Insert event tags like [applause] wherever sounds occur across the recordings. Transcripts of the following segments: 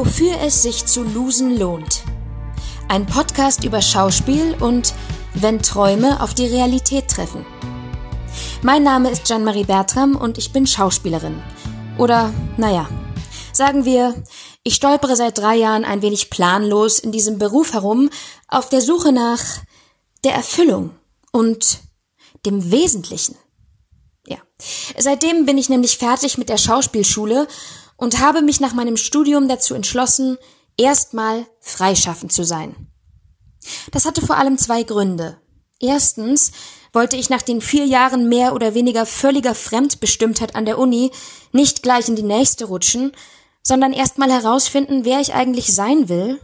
Wofür es sich zu losen lohnt. Ein Podcast über Schauspiel und wenn Träume auf die Realität treffen. Mein Name ist Jeanne-Marie Bertram und ich bin Schauspielerin. Oder, naja, sagen wir, ich stolpere seit drei Jahren ein wenig planlos in diesem Beruf herum, auf der Suche nach der Erfüllung und dem Wesentlichen. Ja. Seitdem bin ich nämlich fertig mit der Schauspielschule und habe mich nach meinem Studium dazu entschlossen, erstmal freischaffend zu sein. Das hatte vor allem zwei Gründe. Erstens wollte ich nach den vier Jahren mehr oder weniger völliger Fremdbestimmtheit an der Uni nicht gleich in die nächste rutschen, sondern erstmal herausfinden, wer ich eigentlich sein will,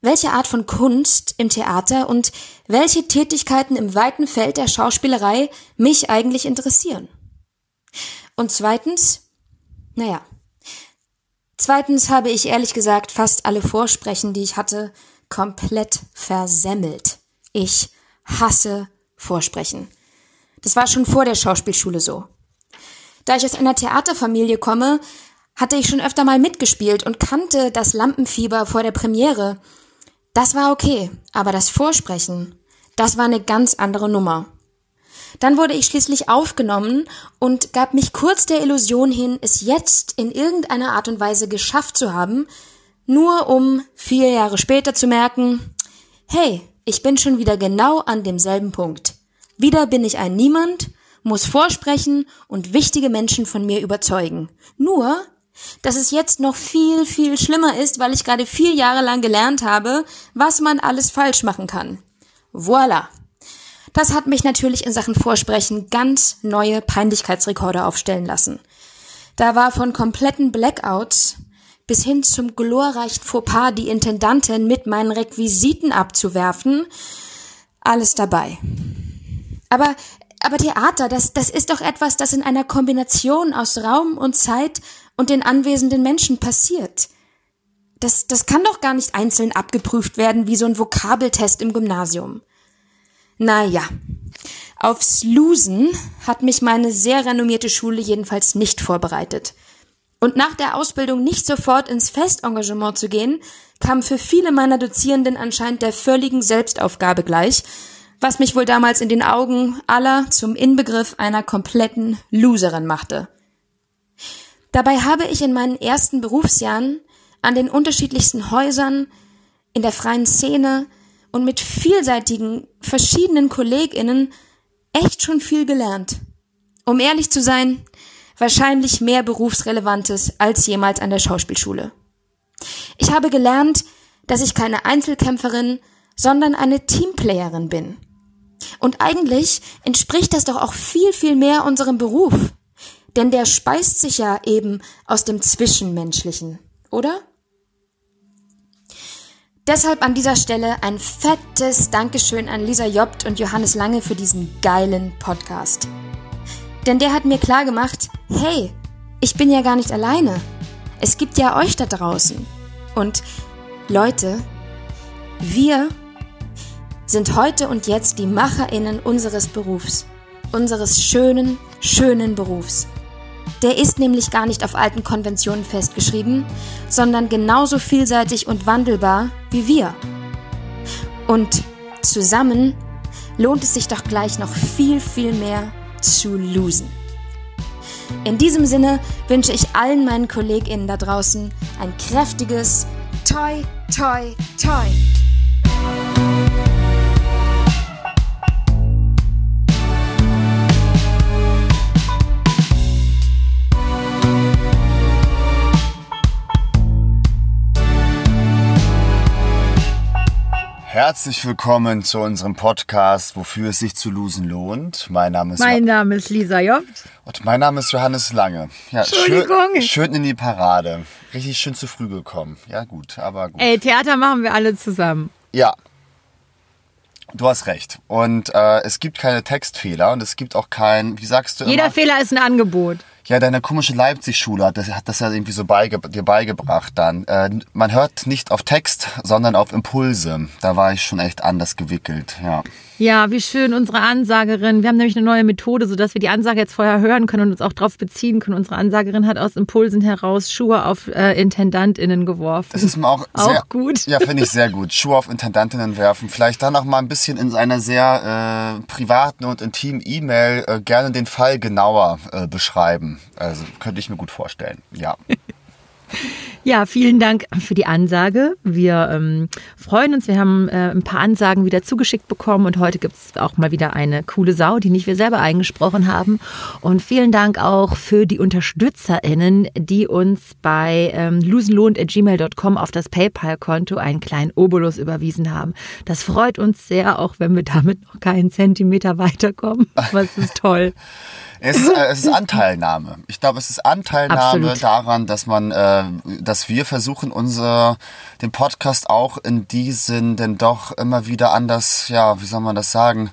welche Art von Kunst im Theater und welche Tätigkeiten im weiten Feld der Schauspielerei mich eigentlich interessieren. Und zweitens, naja, zweitens habe ich ehrlich gesagt fast alle Vorsprechen, die ich hatte, komplett versemmelt. Ich hasse Vorsprechen. Das war schon vor der Schauspielschule so. Da ich aus einer Theaterfamilie komme, hatte ich schon öfter mal mitgespielt und kannte das Lampenfieber vor der Premiere. Das war okay, aber das Vorsprechen, das war eine ganz andere Nummer. Dann wurde ich schließlich aufgenommen und gab mich kurz der Illusion hin, es jetzt in irgendeiner Art und Weise geschafft zu haben, nur um vier Jahre später zu merken, hey, ich bin schon wieder genau an demselben Punkt. Wieder bin ich ein Niemand, muss vorsprechen und wichtige Menschen von mir überzeugen. Nur, dass es jetzt noch viel, viel schlimmer ist, weil ich gerade vier Jahre lang gelernt habe, was man alles falsch machen kann. Voila. Das hat mich natürlich in Sachen Vorsprechen ganz neue Peinlichkeitsrekorde aufstellen lassen. Da war von kompletten Blackouts bis hin zum glorreichen Fauxpas die Intendantin mit meinen Requisiten abzuwerfen, alles dabei. Aber aber Theater, das, das ist doch etwas, das in einer Kombination aus Raum und Zeit und den anwesenden Menschen passiert. Das, das kann doch gar nicht einzeln abgeprüft werden wie so ein Vokabeltest im Gymnasium. Naja, aufs Losen hat mich meine sehr renommierte Schule jedenfalls nicht vorbereitet. Und nach der Ausbildung nicht sofort ins Festengagement zu gehen, kam für viele meiner Dozierenden anscheinend der völligen Selbstaufgabe gleich, was mich wohl damals in den Augen aller zum Inbegriff einer kompletten Loserin machte. Dabei habe ich in meinen ersten Berufsjahren an den unterschiedlichsten Häusern, in der freien Szene und mit vielseitigen, verschiedenen KollegInnen echt schon viel gelernt. Um ehrlich zu sein, wahrscheinlich mehr Berufsrelevantes als jemals an der Schauspielschule. Ich habe gelernt, dass ich keine Einzelkämpferin, sondern eine Teamplayerin bin. Und eigentlich entspricht das doch auch viel, viel mehr unserem Beruf. Denn der speist sich ja eben aus dem Zwischenmenschlichen, oder? Deshalb an dieser Stelle ein fettes Dankeschön an Lisa Jobt und Johannes Lange für diesen geilen Podcast. Denn der hat mir klar gemacht, hey, ich bin ja gar nicht alleine. Es gibt ja euch da draußen. Und Leute, wir sind heute und jetzt die Macherinnen unseres Berufs, unseres schönen, schönen Berufs. Der ist nämlich gar nicht auf alten Konventionen festgeschrieben, sondern genauso vielseitig und wandelbar wie wir. Und zusammen lohnt es sich doch gleich noch viel, viel mehr zu losen. In diesem Sinne wünsche ich allen meinen KollegInnen da draußen ein kräftiges Toi, Toi, Toi. Herzlich willkommen zu unserem Podcast, wofür es sich zu losen lohnt. Mein Name ist, mein Name ist Lisa Jobt. Und mein Name ist Johannes Lange. Ja, Entschuldigung. Schön, schön in die Parade. Richtig schön zu früh gekommen. Ja, gut, aber gut. Ey, Theater machen wir alle zusammen. Ja. Du hast recht. Und äh, es gibt keine Textfehler und es gibt auch kein, wie sagst du Jeder immer? Fehler ist ein Angebot. Ja, deine komische Leipzig-Schule hat das, hat das ja irgendwie so beige, dir beigebracht dann. Äh, man hört nicht auf Text, sondern auf Impulse. Da war ich schon echt anders gewickelt, ja. Ja, wie schön, unsere Ansagerin. Wir haben nämlich eine neue Methode, sodass wir die Ansage jetzt vorher hören können und uns auch darauf beziehen können. Unsere Ansagerin hat aus Impulsen heraus Schuhe auf äh, IntendantInnen geworfen. Das ist mir auch, Auch sehr, gut. Ja, finde ich sehr gut. Schuhe auf Intendantinnen werfen. Vielleicht dann auch mal ein bisschen in einer sehr äh, privaten und intimen E-Mail äh, gerne den Fall genauer äh, beschreiben. Also könnte ich mir gut vorstellen. Ja. [laughs] Ja, vielen Dank für die Ansage. Wir ähm, freuen uns. Wir haben äh, ein paar Ansagen wieder zugeschickt bekommen und heute gibt es auch mal wieder eine coole Sau, die nicht wir selber eingesprochen haben. Und vielen Dank auch für die UnterstützerInnen, die uns bei ähm, losenlohnt.gmail.com auf das PayPal-Konto einen kleinen Obolus überwiesen haben. Das freut uns sehr, auch wenn wir damit noch keinen Zentimeter weiterkommen. [laughs] Es ist toll. Es ist, äh, es ist [laughs] Anteilnahme. Ich glaube, es ist Anteilnahme Absolut. daran, dass man, äh, dass wir versuchen, unser den Podcast auch in diesen denn doch immer wieder anders, ja, wie soll man das sagen,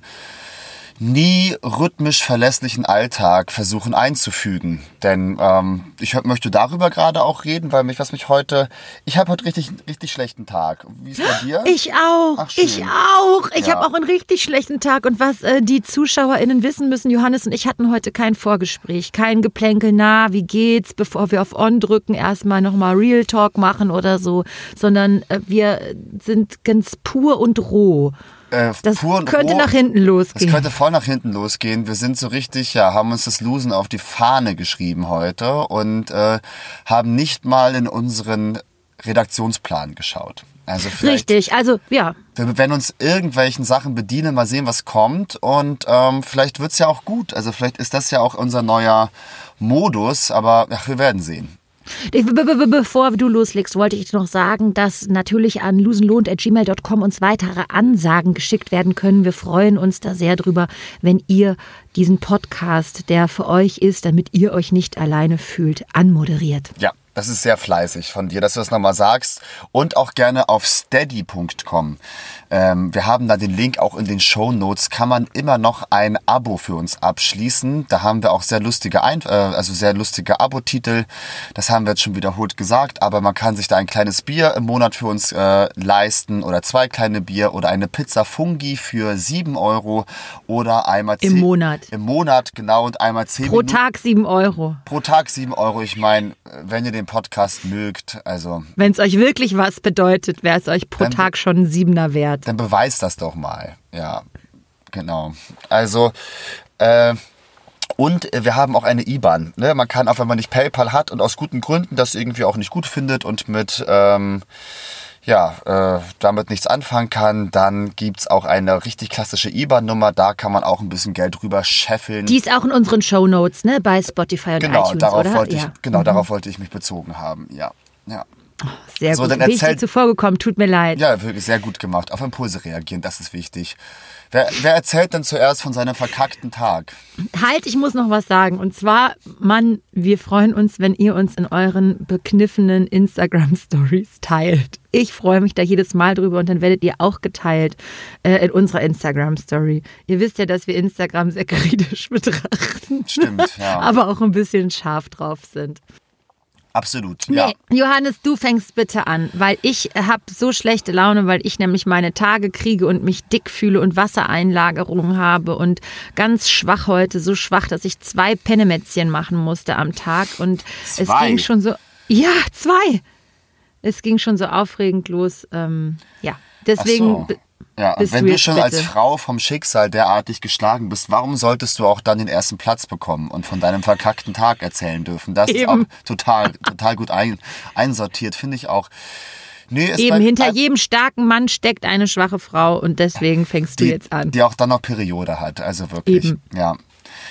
nie rhythmisch verlässlichen Alltag versuchen einzufügen. Denn ähm, ich möchte darüber gerade auch reden, weil mich, was mich heute, ich habe heute richtig, richtig schlechten Tag. Wie ist bei dir? Ich auch. Ach, ich auch. Ich Ja. habe auch einen richtig schlechten Tag. Und was äh, die ZuschauerInnen wissen müssen, Johannes und ich hatten heute kein Vorgespräch, kein Geplänkel, na, wie geht's, bevor wir auf On drücken, erstmal nochmal Real Talk machen oder so, sondern äh, wir sind ganz pur und roh. Äh, Das könnte roh. nach hinten Das losgehen. könnte voll nach hinten losgehen. Wir sind so richtig, ja, haben uns das Losen auf die Fahne geschrieben heute und äh, haben nicht mal in unseren Redaktionsplan geschaut. Also Richtig, also ja, wir werden uns irgendwelchen Sachen bedienen, mal sehen, was kommt und ähm, vielleicht wird's ja auch gut. Also vielleicht ist das ja auch unser neuer Modus, aber ach, wir werden sehen. Bevor du loslegst, wollte ich noch sagen, dass natürlich an losenlohnt.gmail.com uns weitere Ansagen geschickt werden können. Wir freuen uns da sehr drüber, wenn ihr diesen Podcast, der für euch ist, damit ihr euch nicht alleine fühlt, anmoderiert. Ja, das ist sehr fleißig von dir, dass du das nochmal sagst. Und auch gerne auf steady.com. Ähm, wir haben da den Link auch in den Show Notes. Kann man immer noch ein Abo für uns abschließen. Da haben wir auch sehr lustige, Ein äh, also sehr lustige Abo-Titel. Das haben wir jetzt schon wiederholt gesagt. Aber man kann sich da ein kleines Bier im Monat für uns äh, leisten oder zwei kleine Bier oder eine Pizza Fungi für 7 Euro oder einmal Im zehn- Monat. Im Monat, genau. Und einmal 10 Pro Minuten. Tag 7 Euro. Pro Tag 7 Euro. Ich meine, wenn ihr den Podcast mögt, also Wenn es euch wirklich was bedeutet, wäre es euch pro Tag schon ein Siebener wert. Dann beweist das doch mal. Ja, genau. Also, äh, und wir haben auch eine IBAN. Ne? Man kann auch, wenn man nicht PayPal hat und aus guten Gründen das irgendwie auch nicht gut findet und mit, ähm, ja, äh, damit nichts anfangen kann, dann gibt's auch eine richtig klassische IBAN-Nummer. Da kann man auch ein bisschen Geld rüber scheffeln. Die ist auch in unseren Shownotes, ne? Bei Spotify und genau, iTunes, darauf oder? wollte ich, ja. genau, darauf wollte ich mich bezogen haben. Ja, ja. Sehr So, gut. dann Bin ich dir erzähl- zuvor gekommen, tut mir leid. Ja, wirklich sehr gut gemacht. Auf Impulse reagieren, das ist wichtig. Wer, wer erzählt denn zuerst von seinem verkackten Tag? Halt, ich muss noch was sagen. Und zwar, Mann, wir freuen uns, wenn ihr uns in euren bekniffenen Instagram-Stories teilt. Ich freue mich da jedes Mal drüber und dann werdet ihr auch geteilt äh, in unserer Instagram-Story. Ihr wisst ja, dass wir Instagram sehr kritisch [laughs] betrachten. Stimmt, ja. Aber auch ein bisschen scharf drauf sind. Absolut, ja. Nee, Johannes, du fängst bitte an, weil ich habe so schlechte Laune, weil ich nämlich meine Tage kriege und mich dick fühle und Wassereinlagerung habe und ganz schwach heute, so schwach, dass ich zwei Pennemätzchen machen musste am Tag und es Zwei? ging schon so, ja, zwei. Es ging schon so aufregend los, ähm, ja, deswegen. so. Ja, und bist wenn du du schon als. Frau vom Schicksal derartig geschlagen bist, warum solltest du auch dann den ersten Platz bekommen und von deinem verkackten Tag erzählen dürfen? Das ist auch Eben. total, total gut ein, einsortiert, finde ich auch. Nee, ist Eben bei- hinter jedem starken Mann steckt eine schwache Frau und deswegen fängst du die, jetzt an. Die auch dann noch Periode hat, also wirklich. Eben. Ja.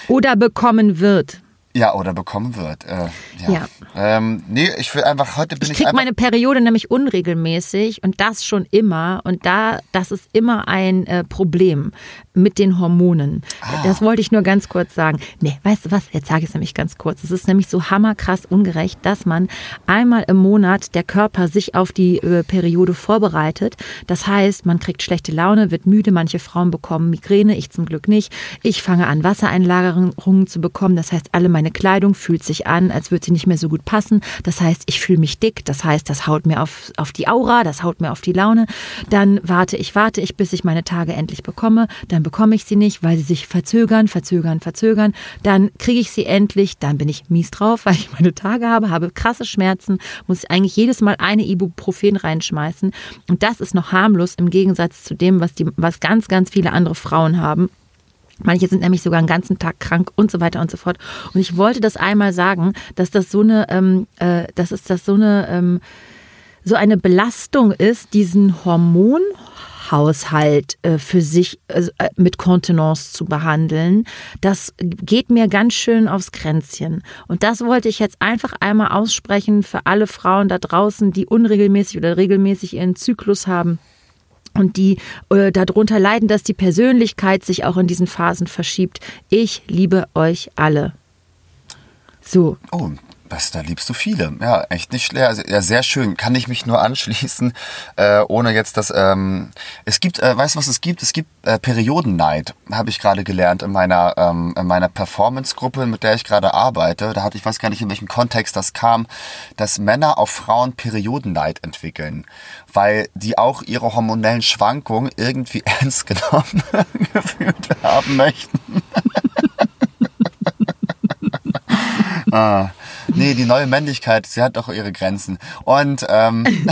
Oder bekommen wird. Ja, oder bekommen wird. Äh, ja. Ja. Ähm, nee, ich will einfach, heute bin Ich ich, kriege einfach. meine Periode nämlich unregelmäßig und das schon immer. Und da, das ist immer ein äh, Problem mit den Hormonen. Ah. Das wollte ich nur ganz kurz sagen. Nee, weißt du was? Jetzt sage ich es nämlich ganz kurz. Es ist nämlich so hammerkrass ungerecht, dass man einmal im Monat der Körper sich auf die äh, Periode vorbereitet. Das heißt, man kriegt schlechte Laune, wird müde. Manche Frauen bekommen Migräne, ich zum Glück nicht. Ich fange an, Wassereinlagerungen zu bekommen. Das heißt, alle meine Kleidung fühlt sich an, als würde sie nicht mehr so gut passen. Das heißt, ich fühle mich dick. Das heißt, das haut mir auf, auf die Aura, das haut mir auf die Laune. Dann warte ich, warte ich, bis ich meine Tage endlich bekomme. Dann bekomme ich sie nicht, weil sie sich verzögern, verzögern, verzögern. Dann kriege ich sie endlich. Dann bin ich mies drauf, [laughs] weil ich meine Tage habe, habe krasse Schmerzen, muss ich eigentlich jedes Mal eine Ibuprofen reinschmeißen. Und das ist noch harmlos im Gegensatz zu dem, was, die, was ganz, ganz viele andere Frauen haben. Manche sind nämlich sogar einen ganzen Tag krank und so weiter und so fort. Und ich wollte das einmal sagen, dass das so eine, ähm, äh, dass es das so eine, ähm, so eine Belastung ist, diesen Hormonhaushalt äh, für sich äh, mit Kontenance zu behandeln, das geht mir ganz schön aufs Kränzchen. Und das wollte ich jetzt einfach einmal aussprechen für alle Frauen da draußen, die unregelmäßig oder regelmäßig ihren Zyklus haben und die äh, darunter leiden, dass die Persönlichkeit sich auch in diesen Phasen verschiebt. Ich liebe euch alle. So. Oh, was, da liebst du viele. Ja, echt nicht schwer. Also, ja, sehr schön. Kann ich mich nur [laughs] anschließen, äh, ohne jetzt das. Ähm, es gibt, äh, weißt du, was es gibt? Es gibt äh, Periodenneid, habe ich gerade gelernt in meiner, ähm, in meiner Performance-Gruppe, mit der ich gerade arbeite. Da hatte ich weiß gar nicht, in welchem Kontext das kam, dass Männer auf Frauen Periodenneid entwickeln, weil die auch ihre hormonellen Schwankungen irgendwie [laughs] ernst genommen [laughs] gefühlt haben möchten. ah. Nee, die neue Männlichkeit, sie hat doch ihre Grenzen. Und ähm, [laughs]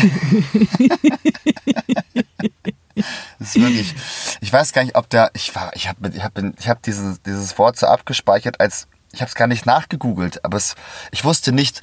das ist wirklich, ich weiß gar nicht, ob der, ich war, ich habe ich hab, ich hab dieses, dieses Wort so abgespeichert, als ich habe es gar nicht nachgegoogelt, aber es, ich wusste nicht,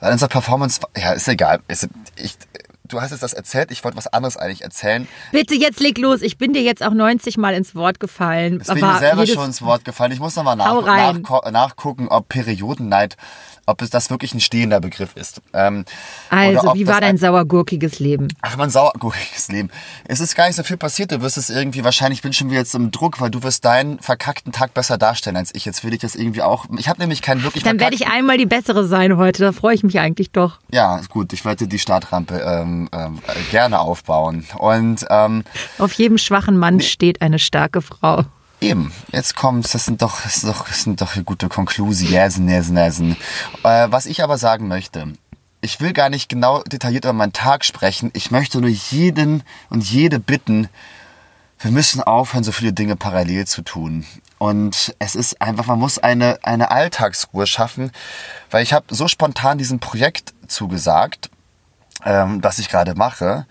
weil unser Performance, ja, ist egal. Ist, ich, du hast jetzt das erzählt, ich wollte was anderes eigentlich erzählen. Bitte, jetzt leg los. Ich bin dir jetzt auch 90 Mal ins Wort gefallen. Ich bin mir selber schon ins Wort gefallen. Ich muss nochmal nach, nach, nachgucken, ob Periodenneid ob es das wirklich ein stehender Begriff ist. Ähm, also, wie war dein sauergurkiges Leben? Ach, mein sauergurkiges Leben. Es ist gar nicht so viel passiert. Du wirst es irgendwie, wahrscheinlich bin schon wieder jetzt im Druck, weil du wirst deinen verkackten Tag besser darstellen als ich. Jetzt will ich das irgendwie auch. Ich habe nämlich keinen wirklich Dann werde ich einmal die bessere sein heute. Da freue ich mich eigentlich doch. Ja, gut. Ich werde die Startrampe ähm, ähm, gerne aufbauen. Und ähm, auf jedem schwachen Mann nee. steht eine starke Frau. Eben, jetzt kommt, das sind doch, das sind doch, das sind doch gute Konklusionen. Äh, was ich aber sagen möchte, ich will gar nicht genau detailliert über meinen Tag sprechen. Ich möchte nur jeden und jede bitten, wir müssen aufhören, so viele Dinge parallel zu tun. Und es ist einfach, man muss eine, eine Alltagsruhe schaffen, weil ich habe so spontan diesem Projekt zugesagt, ähm, das ich gerade mache.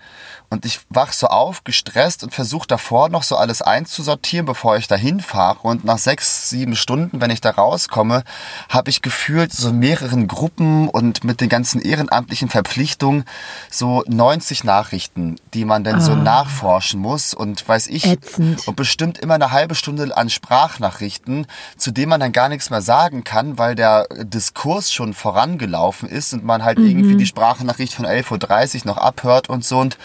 Und ich wach so auf, gestresst und versuche davor noch so alles einzusortieren, bevor ich dahin fahre. Und nach sechs, sieben Stunden, wenn ich da rauskomme, habe ich gefühlt so mehreren Gruppen und mit den ganzen ehrenamtlichen Verpflichtungen so 90 Nachrichten, die man dann oh. so ah. nachforschen muss. Und weiß ich, Ätzend. und bestimmt immer eine halbe Stunde an Sprachnachrichten, zu denen man dann gar nichts mehr sagen kann, weil der Diskurs schon vorangelaufen ist und man halt mhm. irgendwie die Sprachnachricht von 11.30 Uhr noch abhört und so. Und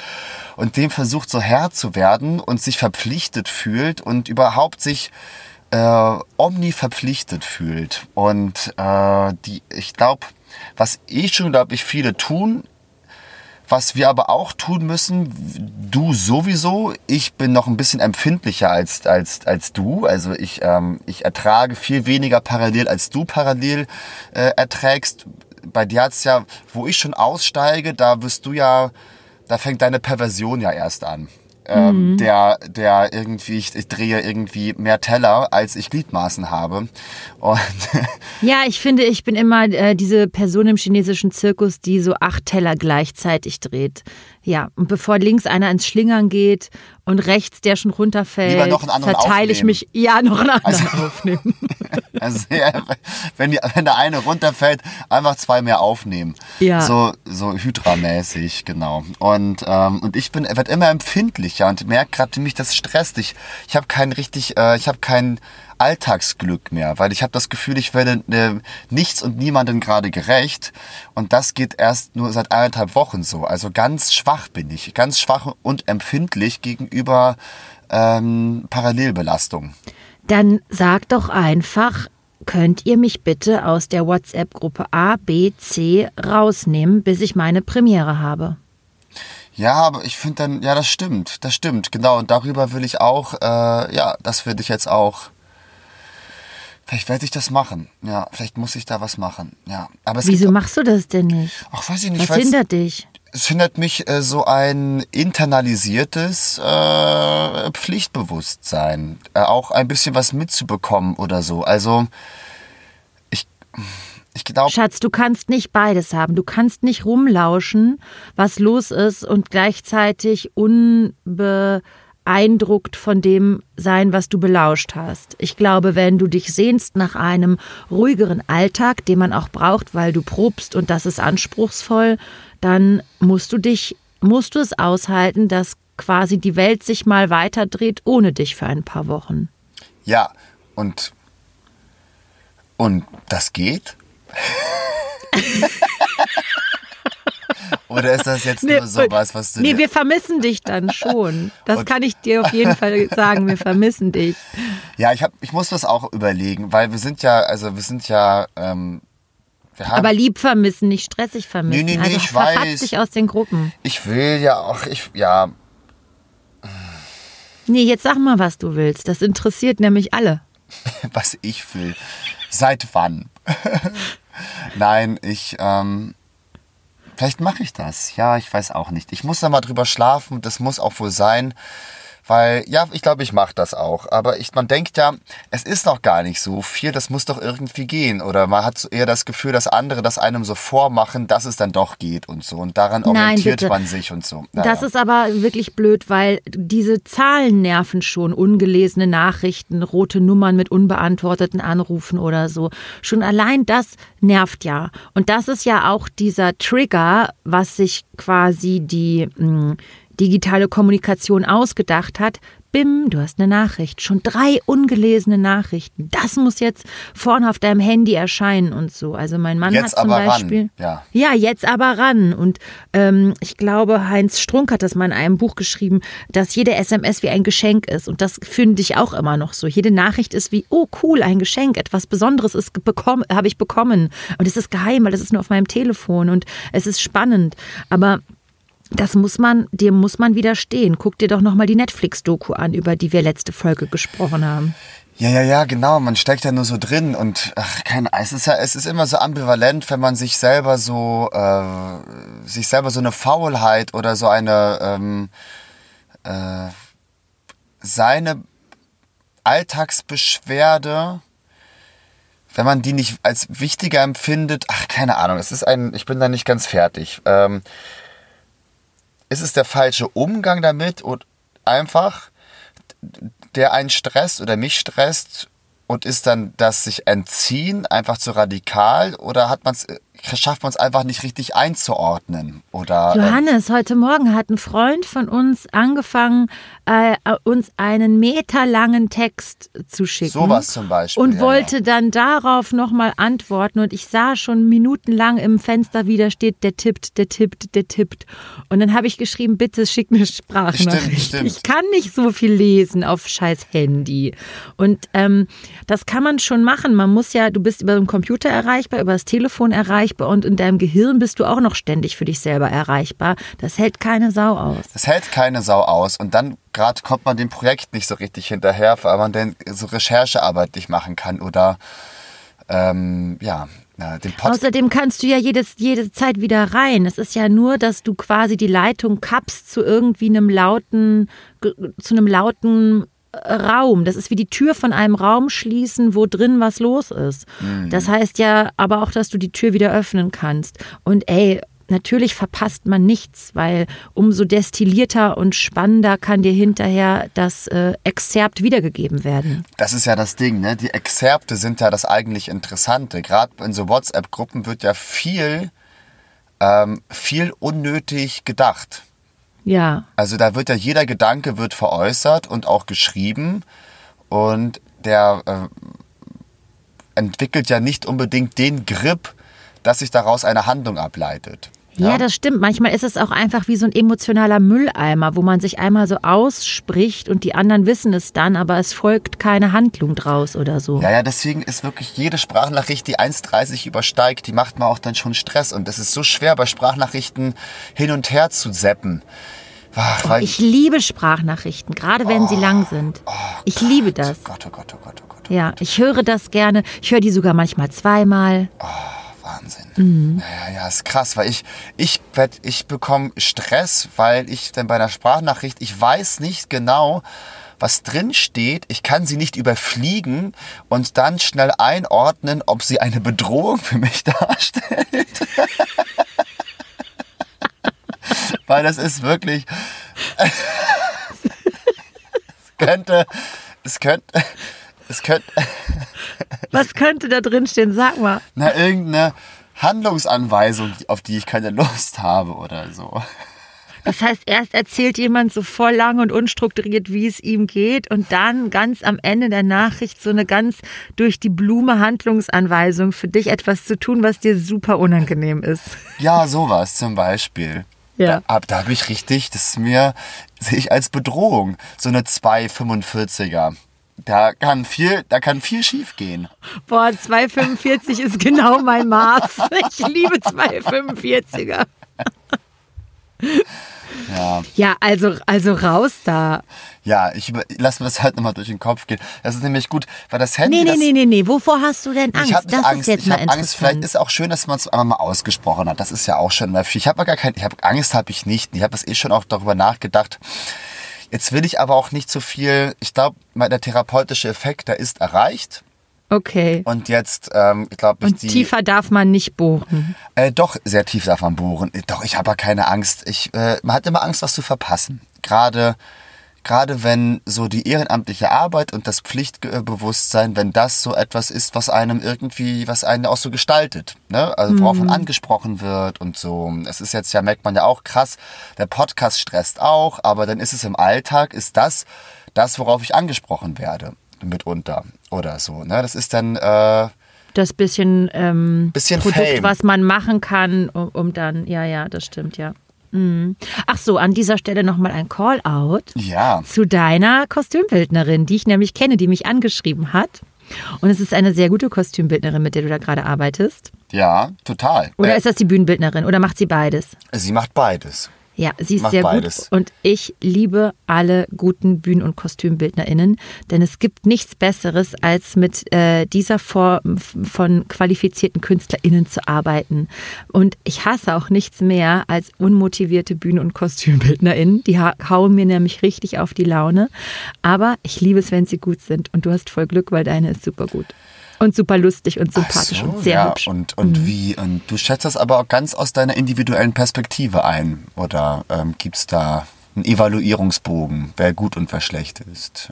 und dem versucht so Herr zu werden und sich verpflichtet fühlt und überhaupt sich äh, omni verpflichtet fühlt. Und äh, die, ich glaube, was eh schon, glaube ich, viele tun, was wir aber auch tun müssen, du sowieso, ich bin noch ein bisschen empfindlicher als, als, als du. Also ich, ähm, ich ertrage viel weniger parallel, als du parallel äh, erträgst. Bei dir hat's ja, wo ich schon aussteige, da wirst du ja da fängt deine Perversion ja erst an. Ähm, mhm. der, der irgendwie, ich, ich, drehe irgendwie mehr Teller, als ich Gliedmaßen habe. Und [laughs] ja, ich finde, ich bin immer äh, diese Person im chinesischen Zirkus, die so acht Teller gleichzeitig dreht. Ja, und bevor links einer ins Schlingern geht und rechts der schon runterfällt, verteile ich mich, ja, noch einen anderen also, aufnehmen. [laughs] Also, ja, wenn, die, wenn der eine runterfällt, einfach zwei mehr aufnehmen. Ja. So, so Hydra-mäßig, genau. Und, ähm, und ich bin, werde immer empfindlicher und merke gerade, mich das stresst. Ich, ich habe kein richtig, äh, ich habe kein Alltagsglück mehr, weil ich habe das Gefühl, ich werde äh, nichts und niemandem gerade gerecht. Und das geht erst nur seit eineinhalb Wochen so. Also ganz schwach bin ich, ganz schwach und empfindlich gegenüber ähm, Parallelbelastung. Dann sag doch einfach, könnt ihr mich bitte aus der WhatsApp-Gruppe A, B, C rausnehmen, bis ich meine Premiere habe? Ja, aber ich finde dann, ja, das stimmt, das stimmt, genau. Und darüber will ich auch, äh, ja, das würde ich jetzt auch Vielleicht werde ich das machen. Ja, vielleicht muss ich da was machen. Ja, aber es Wieso gibt, machst du das denn nicht? ach, weiß ich nicht, Was hindert dich? es hindert mich äh, so ein internalisiertes äh, Pflichtbewusstsein, äh, auch ein bisschen was mitzubekommen oder so. Also ich, ich glaube, Schatz, du kannst nicht beides haben. Du kannst nicht rumlauschen, was los ist und gleichzeitig unbeeindruckt von dem sein, was du belauscht hast. Ich glaube, wenn du dich sehnst nach einem ruhigeren Alltag, den man auch braucht, weil du probst und das ist anspruchsvoll, dann musst du dich, musst du es aushalten, dass quasi die Welt sich mal weiterdreht ohne dich für ein paar Wochen. ja, und und das geht? [laughs] [laughs] Oder ist das jetzt nur sowas, was du Nee, wir vermissen dich dann schon. Das kann ich dir auf jeden Fall sagen. Wir vermissen dich. Ja, ich hab, ich muss das auch überlegen, weil wir sind ja, also wir sind ja, ähm, wir haben, Aber lieb vermissen, nicht stressig vermissen. Nee, nee, nee, also ich weiß. dich aus den Gruppen. ich will ja auch, ich, ja, Nee, jetzt sag mal, was du willst. Das interessiert nämlich alle. [laughs] was ich will. Seit wann? [laughs] Nein, ich, ähm, vielleicht mache ich das. Ja, ich weiß auch nicht. Ich muss da mal drüber schlafen. Das muss auch wohl sein. Weil, ja, ich glaube, ich mache das auch. Aber ich, man denkt ja, es ist noch gar nicht so viel, das muss doch irgendwie gehen. Oder man hat so eher das Gefühl, dass andere das einem so vormachen, dass es dann doch geht und so. Und daran Nein, orientiert bitte. man sich und so. Das Naja. ist aber wirklich blöd, weil diese Zahlen nerven schon. Ungelesene Nachrichten, rote Nummern mit unbeantworteten Anrufen oder so. Schon allein das nervt ja. Und das ist ja auch dieser Trigger, was sich quasi die mh, digitale Kommunikation ausgedacht hat. Bim, du hast eine Nachricht. Schon drei ungelesene Nachrichten. Das muss jetzt vorne auf deinem Handy erscheinen und so. Also mein Mann Jetzt hat zum Beispiel. ja. Ja, jetzt aber ran. Und ähm, ich glaube, Heinz Strunk hat das mal in einem Buch geschrieben, dass jede SMS wie ein Geschenk ist. Und das finde ich auch immer noch so. Jede Nachricht ist wie, oh cool, ein Geschenk, etwas Besonderes ist bekommen, habe ich bekommen. Und es ist geheim, weil es ist nur auf meinem Telefon und es ist spannend. Aber das muss man, dem muss man widerstehen. Guck dir doch nochmal die Netflix-Doku an, über die wir letzte Folge gesprochen haben. Ja, ja, ja, genau. Man steckt ja nur so drin und ach, keine, es ist ja, es ist immer so ambivalent, wenn man sich selber so, äh, sich selber so eine Faulheit oder so eine, ähm, äh, seine Alltagsbeschwerde, wenn man die nicht als wichtiger empfindet, ach, keine Ahnung, es ist ein, ich bin da nicht ganz fertig. Ähm, ist es der falsche Umgang damit und einfach, der einen stresst oder mich stresst und ist dann das sich entziehen einfach zu radikal oder hat man's, äh, schafft man es einfach nicht richtig einzuordnen oder äh, Johannes, heute Morgen hat ein Freund von uns angefangen, äh, uns einen meterlangen Text zu schicken. Sowas zum Beispiel, Und ja, wollte dann darauf nochmal antworten. Und ich sah schon minutenlang im Fenster, wie da steht, der tippt, der tippt, der tippt. Und dann habe ich geschrieben, bitte schick eine Sprachnachricht. Stimmt, stimmt. Ich kann nicht so viel lesen auf scheiß Handy. Und ähm, das kann man schon machen. Man muss ja, du bist über den Computer erreichbar, über das Telefon erreichbar und in deinem Gehirn bist du auch noch ständig für dich selber erreichbar. Das hält keine Sau aus. das hält keine Sau aus und dann gerade kommt man dem Projekt nicht so richtig hinterher, weil man dann so Recherchearbeit nicht machen kann oder ähm, ja, Pod Außerdem kannst du ja jedes, jede Zeit wieder rein. Es ist ja nur, dass du quasi die Leitung kappst zu irgendwie einem lauten, zu einem lauten Raum. Das ist wie die Tür von einem Raum schließen, wo drin was los ist. Das heißt ja aber auch, dass du die Tür wieder öffnen kannst. Und ey, natürlich verpasst man nichts, weil umso destillierter und spannender kann dir hinterher das äh, Exzerpt wiedergegeben werden. Das ist ja das Ding, ne? Die Exzerpte sind ja das eigentlich Interessante. Gerade in so WhatsApp-Gruppen wird ja viel, ähm, viel unnötig gedacht. Ja. Also da wird ja jeder Gedanke wird veräußert und auch geschrieben und der äh, entwickelt ja nicht unbedingt den Grip, dass sich daraus eine Handlung ableitet. Ja, das stimmt. Manchmal ist es auch einfach wie so ein emotionaler Mülleimer, wo man sich einmal so ausspricht und die anderen wissen es dann, aber es folgt keine Handlung draus oder so. Ja, ja, deswegen ist wirklich jede Sprachnachricht, die 1,30 übersteigt, die macht mir auch dann schon Stress. Und es ist so schwer, bei Sprachnachrichten hin und her zu zappen. Ach, Ich liebe Sprachnachrichten, gerade wenn sie lang sind. Ich liebe das. Oh Gott, oh Gott, oh Gott, oh Gott. Ja, ich höre das gerne. Ich höre die sogar manchmal zweimal. Wahnsinn. Ja, ja, ist krass, weil ich, ich, ich bekomme Stress, weil ich dann bei einer Sprachnachricht, ich weiß nicht genau, was drin steht. Ich kann sie nicht überfliegen und dann schnell einordnen, ob sie eine Bedrohung für mich [laughs] darstellt. Weil das ist wirklich, es könnte, es könnte, es könnte, Was könnte da drin stehen? Sag mal. na, irgendeine Handlungsanweisung, auf die ich keine Lust habe oder so. Das heißt, erst erzählt jemand so voll lang und unstrukturiert, wie es ihm geht, und dann ganz am Ende der Nachricht so eine ganz durch die Blume Handlungsanweisung für dich etwas zu tun, was dir super unangenehm ist. Ja, sowas zum Beispiel. Ja. Da, da habe ich richtig, das ist mir, sehe ich als Bedrohung. So eine 245er. Da kann viel, da kann viel schief gehen. Boah, 2,45 ist genau mein Maß. Ich liebe 2,45er. [laughs] Ja, Ja, also, also raus da. ja ich über- lass mir das halt nochmal durch den Kopf gehen. Das ist nämlich gut, weil das Handy. Nee, nee, das, nee, nee, nee. Wovor hast du denn Angst? Ich habe das Angst. ist jetzt ich mal habe. Angst. Vielleicht ist auch schön, dass man es einmal mal ausgesprochen hat. Das ist ja auch schon mal viel. Ich habe gar kein, ich habe Angst, habe ich nicht. Ich habe das eh schon auch darüber nachgedacht. Jetzt will ich aber auch nicht so viel. Ich glaube, der therapeutische Effekt, der ist erreicht. Okay. Und jetzt, ähm, ich glaube, ich Und die. tiefer darf man nicht bohren. Äh, doch, sehr tief darf man bohren. Äh, Doch, ich habe aber keine Angst. Ich, äh, man hat immer Angst, was zu verpassen. Gerade, gerade wenn so die ehrenamtliche Arbeit und das Pflichtbewusstsein, wenn das so etwas ist, was einem irgendwie, was einen auch so gestaltet, ne? Also worauf man angesprochen wird und so. Es ist jetzt ja, merkt man ja auch krass, der Podcast stresst auch, aber dann ist es im Alltag, ist das, das, worauf ich angesprochen werde, mitunter oder so. Ne? Das ist dann, äh, Das bisschen, ähm, Bisschen Produkt, Fame. was man machen kann, um, um dann, ja, ja, das stimmt, ja. Mhm. Ach so, an dieser Stelle nochmal ein Call-out ja. zu deiner Kostümbildnerin, die ich nämlich kenne, die mich angeschrieben hat. Und es ist eine sehr gute Kostümbildnerin, mit der du da gerade arbeitest. Ja, total. Oder Äh, ist das die Bühnenbildnerin? Oder macht sie beides? sie macht beides. Ja, sie ist Macht sehr beides. gut und ich liebe alle guten Bühnen- und KostümbildnerInnen, denn es gibt nichts Besseres, als mit äh, dieser Form von qualifizierten KünstlerInnen zu arbeiten. Und ich hasse auch nichts mehr als unmotivierte Bühnen- und KostümbildnerInnen. Die ha hauen mir nämlich richtig auf die Laune. Aber ich liebe es, wenn sie gut sind und du hast voll Glück, weil deine ist super gut. Und super lustig und sympathisch so, und sehr ja, hübsch. Mhm. Und, und wie? Und du schätzt das aber auch ganz aus deiner individuellen Perspektive ein. Oder ähm, gibt es da einen Evaluierungsbogen, wer gut und wer schlecht ist?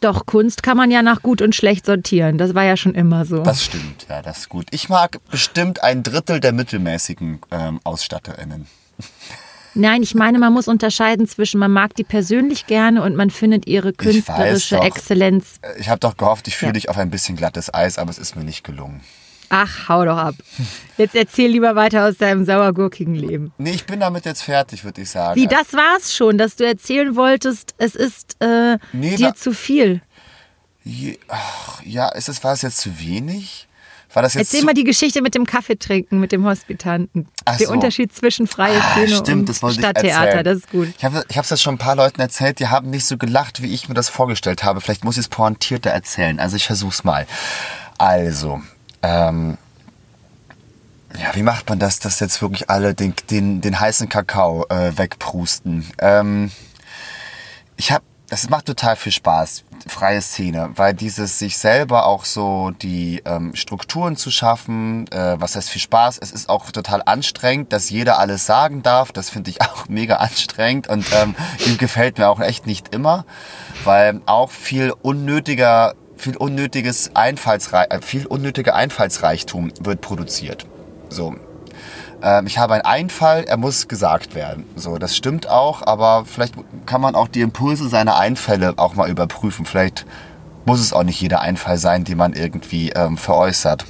Doch, Kunst kann man ja nach gut und schlecht sortieren. Das war ja schon immer so. das stimmt, ja, das ist gut. Ich mag bestimmt ein Drittel der mittelmäßigen ähm, AusstatterInnen. Nein, ich meine, man muss unterscheiden zwischen, man mag die persönlich gerne und man findet ihre künstlerische doch. Exzellenz. Ich habe doch gehofft, ich führe Ja. dich auf ein bisschen glattes Eis, aber es ist mir nicht gelungen. Ach, hau doch ab. Jetzt erzähl lieber weiter aus deinem sauergurkigen Leben. Nee, ich bin damit jetzt fertig, würde ich sagen. Wie, das war's schon, dass du erzählen wolltest, es ist äh, Nee, dir zu viel. Je- Ach, ja, ist es, war es jetzt zu wenig? War das jetzt Erzähl mal die Geschichte mit dem Kaffeetrinken, mit dem Hospitanten. Ach Der so. Unterschied zwischen freie Ah, Szene stimmt, und Stadttheater, das ist gut. Ich habe hab's das schon ein paar Leuten erzählt, die haben nicht so gelacht, wie ich mir das vorgestellt habe. Vielleicht muss ich es pointierter erzählen. Also ich versuch's mal. Also, ähm, ja, wie macht man das, dass jetzt wirklich alle den, den, den heißen Kakao äh, wegprusten? Ähm, ich habe, das macht total viel Spaß, freie Szene, weil dieses sich selber auch so die ähm, Strukturen zu schaffen, äh, was heißt viel Spaß, es ist auch total anstrengend, dass jeder alles sagen darf, das finde ich [laughs] auch mega anstrengend und ähm, ihm gefällt mir auch echt nicht immer, weil auch viel unnötiger, viel unnötiges Einfallsrei äh, viel unnötiger Einfallsreichtum wird produziert. So, ähm, ich habe einen Einfall, er muss gesagt werden. So, das stimmt auch, aber vielleicht kann man auch die Impulse seiner Einfälle auch mal überprüfen. Vielleicht muss es auch nicht jeder Einfall sein, den man irgendwie ähm, veräußert.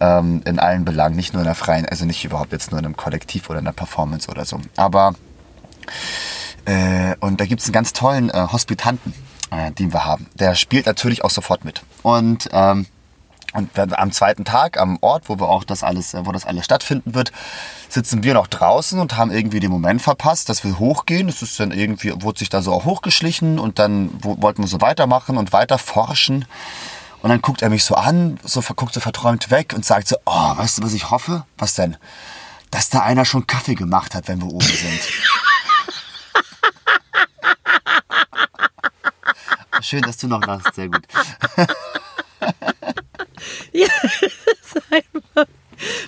Ähm, in allen Belangen, nicht nur in der freien, also nicht überhaupt jetzt nur in einem Kollektiv oder in einer Performance oder so. Aber äh, und da gibt es einen ganz tollen äh, Hospitanten, äh, den wir haben. Der spielt natürlich auch sofort mit. Und ähm, und am zweiten Tag am Ort, wo wir auch das alles, äh, wo das alles stattfinden wird, sitzen wir noch draußen und haben irgendwie den Moment verpasst, dass wir hochgehen. Es ist dann irgendwie, wurde sich da so auch hochgeschlichen und dann wo, wollten wir so weitermachen und weiter forschen. Und dann guckt er mich so an, so guckt so verträumt weg und sagt so, oh, weißt du, was ich hoffe? Was denn? Dass da einer schon Kaffee gemacht hat, wenn wir oben sind. [laughs] Schön, dass du noch lachst, sehr gut. [laughs] [laughs] Ja, ist einfach.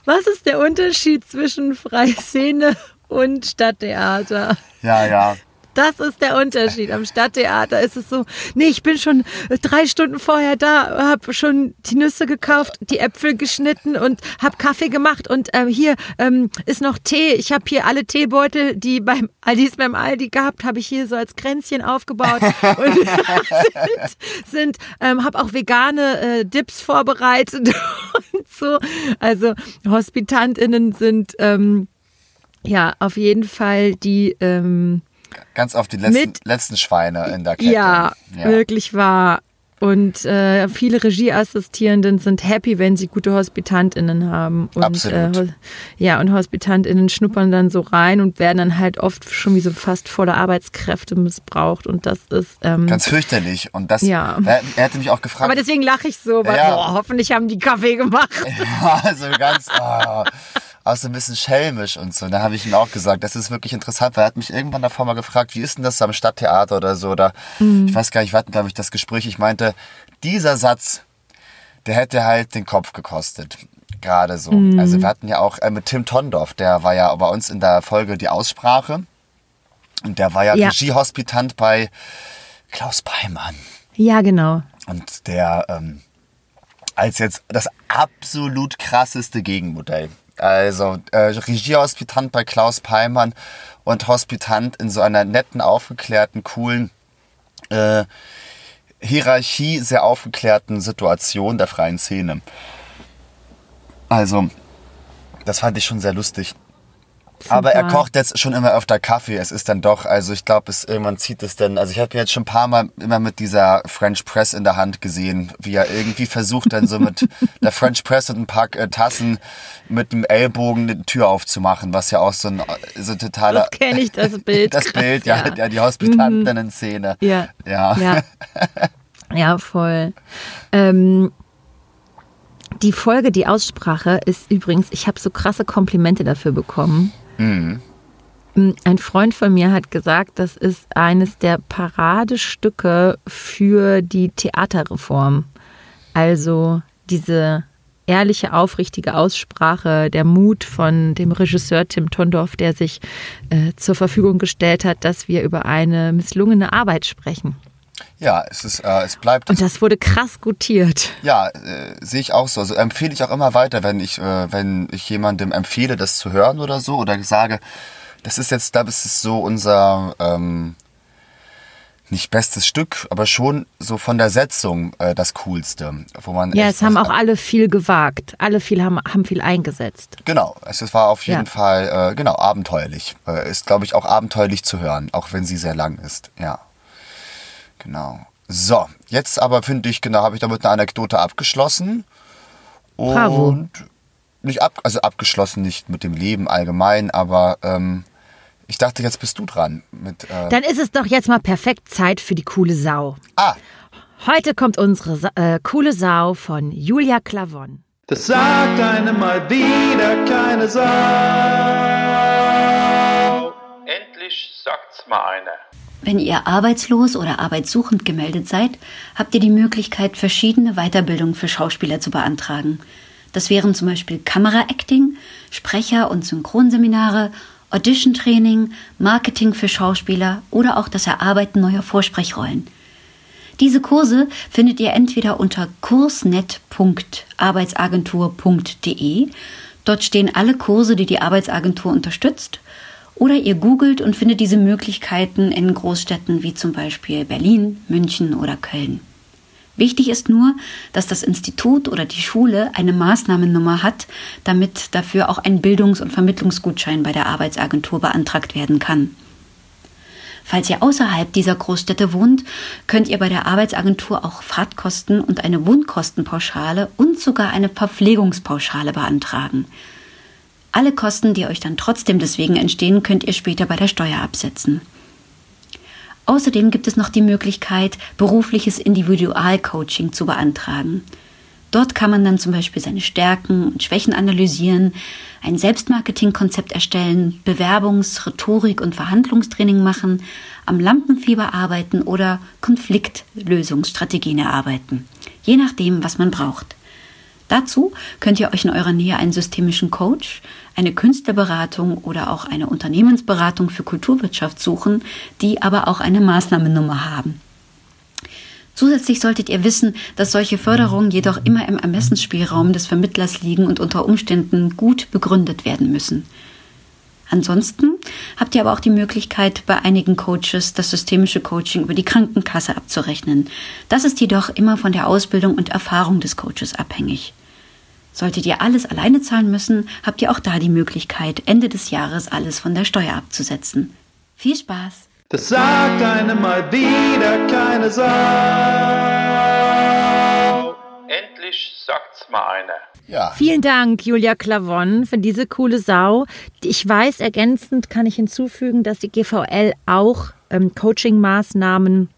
Was ist der Unterschied zwischen Freiszene und Stadttheater? Ja, ja. Das ist der Unterschied. Am Stadttheater ist es so, nee, ich bin schon drei Stunden vorher da, habe schon die Nüsse gekauft, die Äpfel geschnitten und habe Kaffee gemacht und ähm, hier ähm, ist noch Tee. Ich habe hier alle Teebeutel, die beim Aldi beim Aldi gehabt, habe ich hier so als Kränzchen aufgebaut [laughs] und [laughs] sind, sind ähm, habe auch vegane äh, Dips vorbereitet [laughs] und so. Also Hospitantinnen sind ähm, ja auf jeden Fall die ähm, Ganz auf die letzten, Mit- letzten Schweine in der Kette. Ja, wirklich wahr. Und äh, viele Regieassistierenden sind happy, wenn sie gute HospitantInnen haben. Und, Absolut. Äh, ja, und HospitantInnen schnuppern dann so rein und werden dann halt oft schon wie so fast voller Arbeitskräfte missbraucht. Und das ist. Ähm, Ganz fürchterlich. Und das, Ja. er, er hätte mich auch gefragt. aber deswegen lache ich so, weil Ja. boah, hoffentlich haben die Kaffee gemacht. [laughs] Ja, also ganz, oh, auch so ein bisschen schelmisch und so. Da habe ich ihm auch gesagt, das ist wirklich interessant, weil er hat mich irgendwann davor mal gefragt, wie ist denn das am Stadttheater oder so, oder ich weiß gar nicht, wir hatten, glaube ich, das Gespräch, ich meinte, dieser Satz, der hätte halt den Kopf gekostet. Gerade so. Also wir hatten ja auch äh, mit Tim Tondorf, der war ja bei uns in der Folge die Aussprache. Und der war ja, Ja. Regiehospitant bei Klaus Peimann. Ja, genau. Und der ähm, als jetzt das absolut krasseste Gegenmodell. Also äh, Regiehospitant bei Klaus Peimann und Hospitant in so einer netten, aufgeklärten, coolen, äh, Hierarchie sehr aufgeklärten Situation der freien Szene. Also, das fand ich schon sehr lustig. Aber er kocht jetzt schon immer öfter Kaffee. Es ist dann doch, also ich glaube, es irgendwann zieht es dann. Also ich habe ihn jetzt schon ein paar Mal immer mit dieser French Press in der Hand gesehen, wie er irgendwie versucht dann so mit [laughs] der French Press und ein paar äh, Tassen mit dem Ellbogen eine Tür aufzumachen, was ja auch so ein so totaler. Das kenne ich, das Bild. [laughs] Das Bild, ja, Ja. ja, die Hospitantinnen-Szene. Ja. Ja. Ja, [laughs] ja voll. Ähm, die Folge, die Aussprache ist übrigens, ich habe so krasse Komplimente dafür bekommen. Mhm. Ein Freund von mir hat gesagt, das ist eines der Paradestücke für die Theaterreform. Also diese ehrliche, aufrichtige Aussprache, der Mut von dem Regisseur Tim Tondorf, der sich äh, zur Verfügung gestellt hat, dass wir über eine misslungene Arbeit sprechen. Ja, es ist, äh, es bleibt. Und das wurde krass gutiert. Ja, äh, sehe ich auch so. Also empfehle ich auch immer weiter, wenn ich, äh, wenn ich jemandem empfehle, das zu hören oder so, oder sage, das ist jetzt, das ist so unser ähm, nicht bestes Stück, aber schon so von der Setzung äh, das Coolste, wo man Ja, es haben auch alle viel gewagt. Alle viel haben, haben viel eingesetzt. Genau, es es war auf jeden Ja. Fall äh, genau abenteuerlich. Äh, ist glaube ich auch abenteuerlich zu hören, auch wenn sie sehr lang ist. Ja, genau. So, jetzt aber finde ich genau, habe ich damit eine Anekdote abgeschlossen und Bravo. nicht ab, also abgeschlossen nicht mit dem Leben allgemein, aber ähm, ich dachte, jetzt bist du dran mit. Äh, Dann ist es doch jetzt mal perfekt Zeit für die coole Sau. ah, Heute kommt unsere Sa äh, coole Sau von Julia Clavon. Das sagt einem mal wieder keine Sau. Endlich sagt's mal einer. Wenn ihr arbeitslos oder arbeitssuchend gemeldet seid, habt ihr die Möglichkeit, verschiedene Weiterbildungen für Schauspieler zu beantragen. Das wären zum Beispiel Kameraacting, Sprecher- und Synchronseminare, Audition-Training, Marketing für Schauspieler oder auch das Erarbeiten neuer Vorsprechrollen. Diese Kurse findet ihr entweder unter kursnet.arbeitsagentur.de. Dort stehen alle Kurse, die die Arbeitsagentur unterstützt. Oder ihr googelt und findet diese Möglichkeiten in Großstädten wie zum Beispiel Berlin, München oder Köln. Wichtig ist nur, dass das Institut oder die Schule eine Maßnahmennummer hat, damit dafür auch ein Bildungs- und Vermittlungsgutschein bei der Arbeitsagentur beantragt werden kann. Falls ihr außerhalb dieser Großstädte wohnt, könnt ihr bei der Arbeitsagentur auch Fahrtkosten und eine Wohnkostenpauschale und sogar eine Verpflegungspauschale beantragen. Alle Kosten, die euch dann trotzdem deswegen entstehen, könnt ihr später bei der Steuer absetzen. Außerdem gibt es noch die Möglichkeit, berufliches Individualcoaching zu beantragen. Dort kann man dann zum Beispiel seine Stärken und Schwächen analysieren, ein Selbstmarketingkonzept erstellen, Bewerbungs-, Rhetorik- und Verhandlungstraining machen, am Lampenfieber arbeiten oder Konfliktlösungsstrategien erarbeiten. Je nachdem, was man braucht. Dazu könnt ihr euch in eurer Nähe einen systemischen Coach, eine Künstlerberatung oder auch eine Unternehmensberatung für Kulturwirtschaft suchen, die aber auch eine Maßnahmennummer haben. Zusätzlich solltet ihr wissen, dass solche Förderungen jedoch immer im Ermessensspielraum des Vermittlers liegen und unter Umständen gut begründet werden müssen. Ansonsten habt ihr aber auch die Möglichkeit, bei einigen Coaches das systemische Coaching über die Krankenkasse abzurechnen. Das ist jedoch immer von der Ausbildung und Erfahrung des Coaches abhängig. Solltet ihr alles alleine zahlen müssen, habt ihr auch da die Möglichkeit, Ende des Jahres alles von der Steuer abzusetzen. Viel Spaß! Das sagt einem mal wieder keine Sau. Endlich sagt's mal einer. Ja. Vielen Dank, Julia Clavon, für diese coole Sau. Ich weiß, ergänzend kann ich hinzufügen, dass die GVL auch ähm, Coaching-Maßnahmen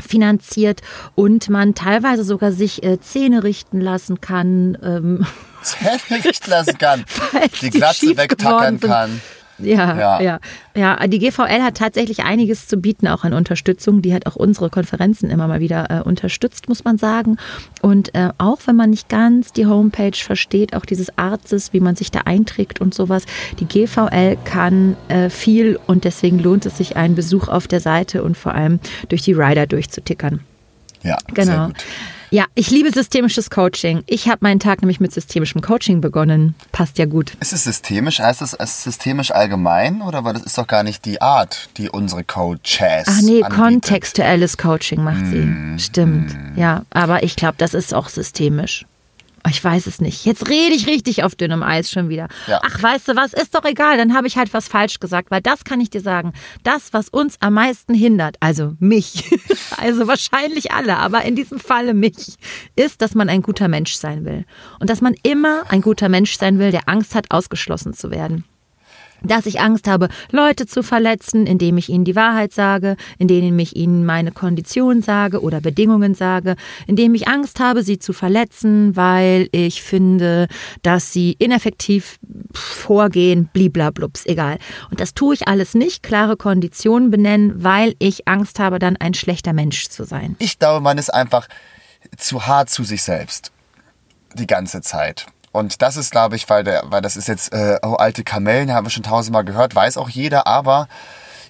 finanziert und man teilweise sogar sich äh, Zähne richten lassen kann. Ähm, Zähne richten lassen kann. [laughs] Die die Glatze wegtackern kann. Ja, Ja. ja, ja, Die GVL hat tatsächlich einiges zu bieten, auch an Unterstützung. Die hat auch unsere Konferenzen immer mal wieder äh, unterstützt, muss man sagen. Und äh, auch wenn man nicht ganz die Homepage versteht, auch dieses Arztes, wie man sich da einträgt und sowas, die GVL kann äh, viel und deswegen lohnt es sich, einen Besuch auf der Seite und vor allem durch die Rider durchzutickern. Ja, sehr Genau. gut. Ja, ich liebe systemisches Coaching. Ich habe meinen Tag nämlich mit systemischem Coaching begonnen. Passt ja gut. Ist es systemisch? Heißt es es systemisch allgemein? Oder weil das ist doch gar nicht die Art, die unsere Coaches Ach nee, anbietet. kontextuelles Coaching macht sie. Mm, Stimmt. Ja, aber ich glaube, das ist auch systemisch. Ich weiß es nicht. Jetzt rede ich richtig auf dünnem Eis schon wieder. Ja. Ach, weißt du was, ist doch egal, dann habe ich halt was falsch gesagt, weil das kann ich dir sagen. Das, was uns am meisten hindert, also mich, [laughs] also wahrscheinlich alle, aber in diesem Falle mich, ist, dass man ein guter Mensch sein will. Und dass man immer ein guter Mensch sein will, der Angst hat, ausgeschlossen zu werden dass ich Angst habe, Leute zu verletzen, indem ich ihnen die Wahrheit sage, indem ich ihnen meine Kondition sage oder Bedingungen sage, indem ich Angst habe, sie zu verletzen, weil ich finde, dass sie ineffektiv vorgehen, bliblablups, egal. Und das tue ich alles nicht, klare Konditionen benennen, weil ich Angst habe, dann ein schlechter Mensch zu sein. Ich glaube, man ist einfach zu hart zu sich selbst. Die ganze Zeit. Und das ist, glaube ich, weil, der, weil das ist jetzt äh, oh, alte Kamellen, haben wir schon tausendmal gehört, weiß auch jeder, aber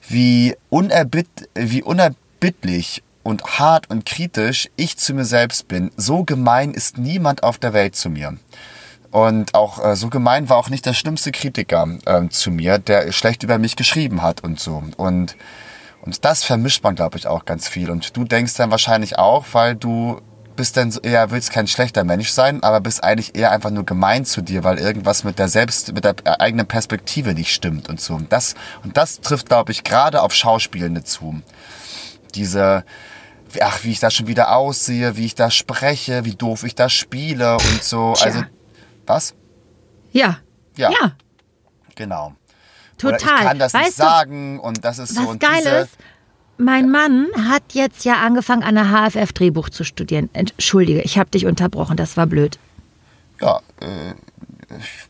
wie, unerbitt, wie unerbittlich und hart und kritisch ich zu mir selbst bin, so gemein ist niemand auf der Welt zu mir. Und auch äh, so gemein war auch nicht der schlimmste Kritiker ähm, zu mir, der schlecht über mich geschrieben hat und so. Und, und das vermischt man, glaube ich, auch ganz viel. Und du denkst dann wahrscheinlich auch, weil du bist dann eher, willst kein schlechter Mensch sein, aber bist eigentlich eher einfach nur gemein zu dir, weil irgendwas mit der selbst, mit der eigenen Perspektive nicht stimmt und so. Und das, und das trifft, glaube ich, gerade auf Schauspielende zu. Diese, ach, wie ich da schon wieder aussehe, wie ich da spreche, wie doof ich da spiele und so. Tja. Also, was? Ja. Ja. Ja, Genau. total. Oder ich kann das weißt nicht du, sagen und das ist so. Was und geil diese, ist, mein Mann hat jetzt ja angefangen, an der HFF Drehbuch zu studieren. Entschuldige, ich habe dich unterbrochen, das war blöd. Ja, äh, ich,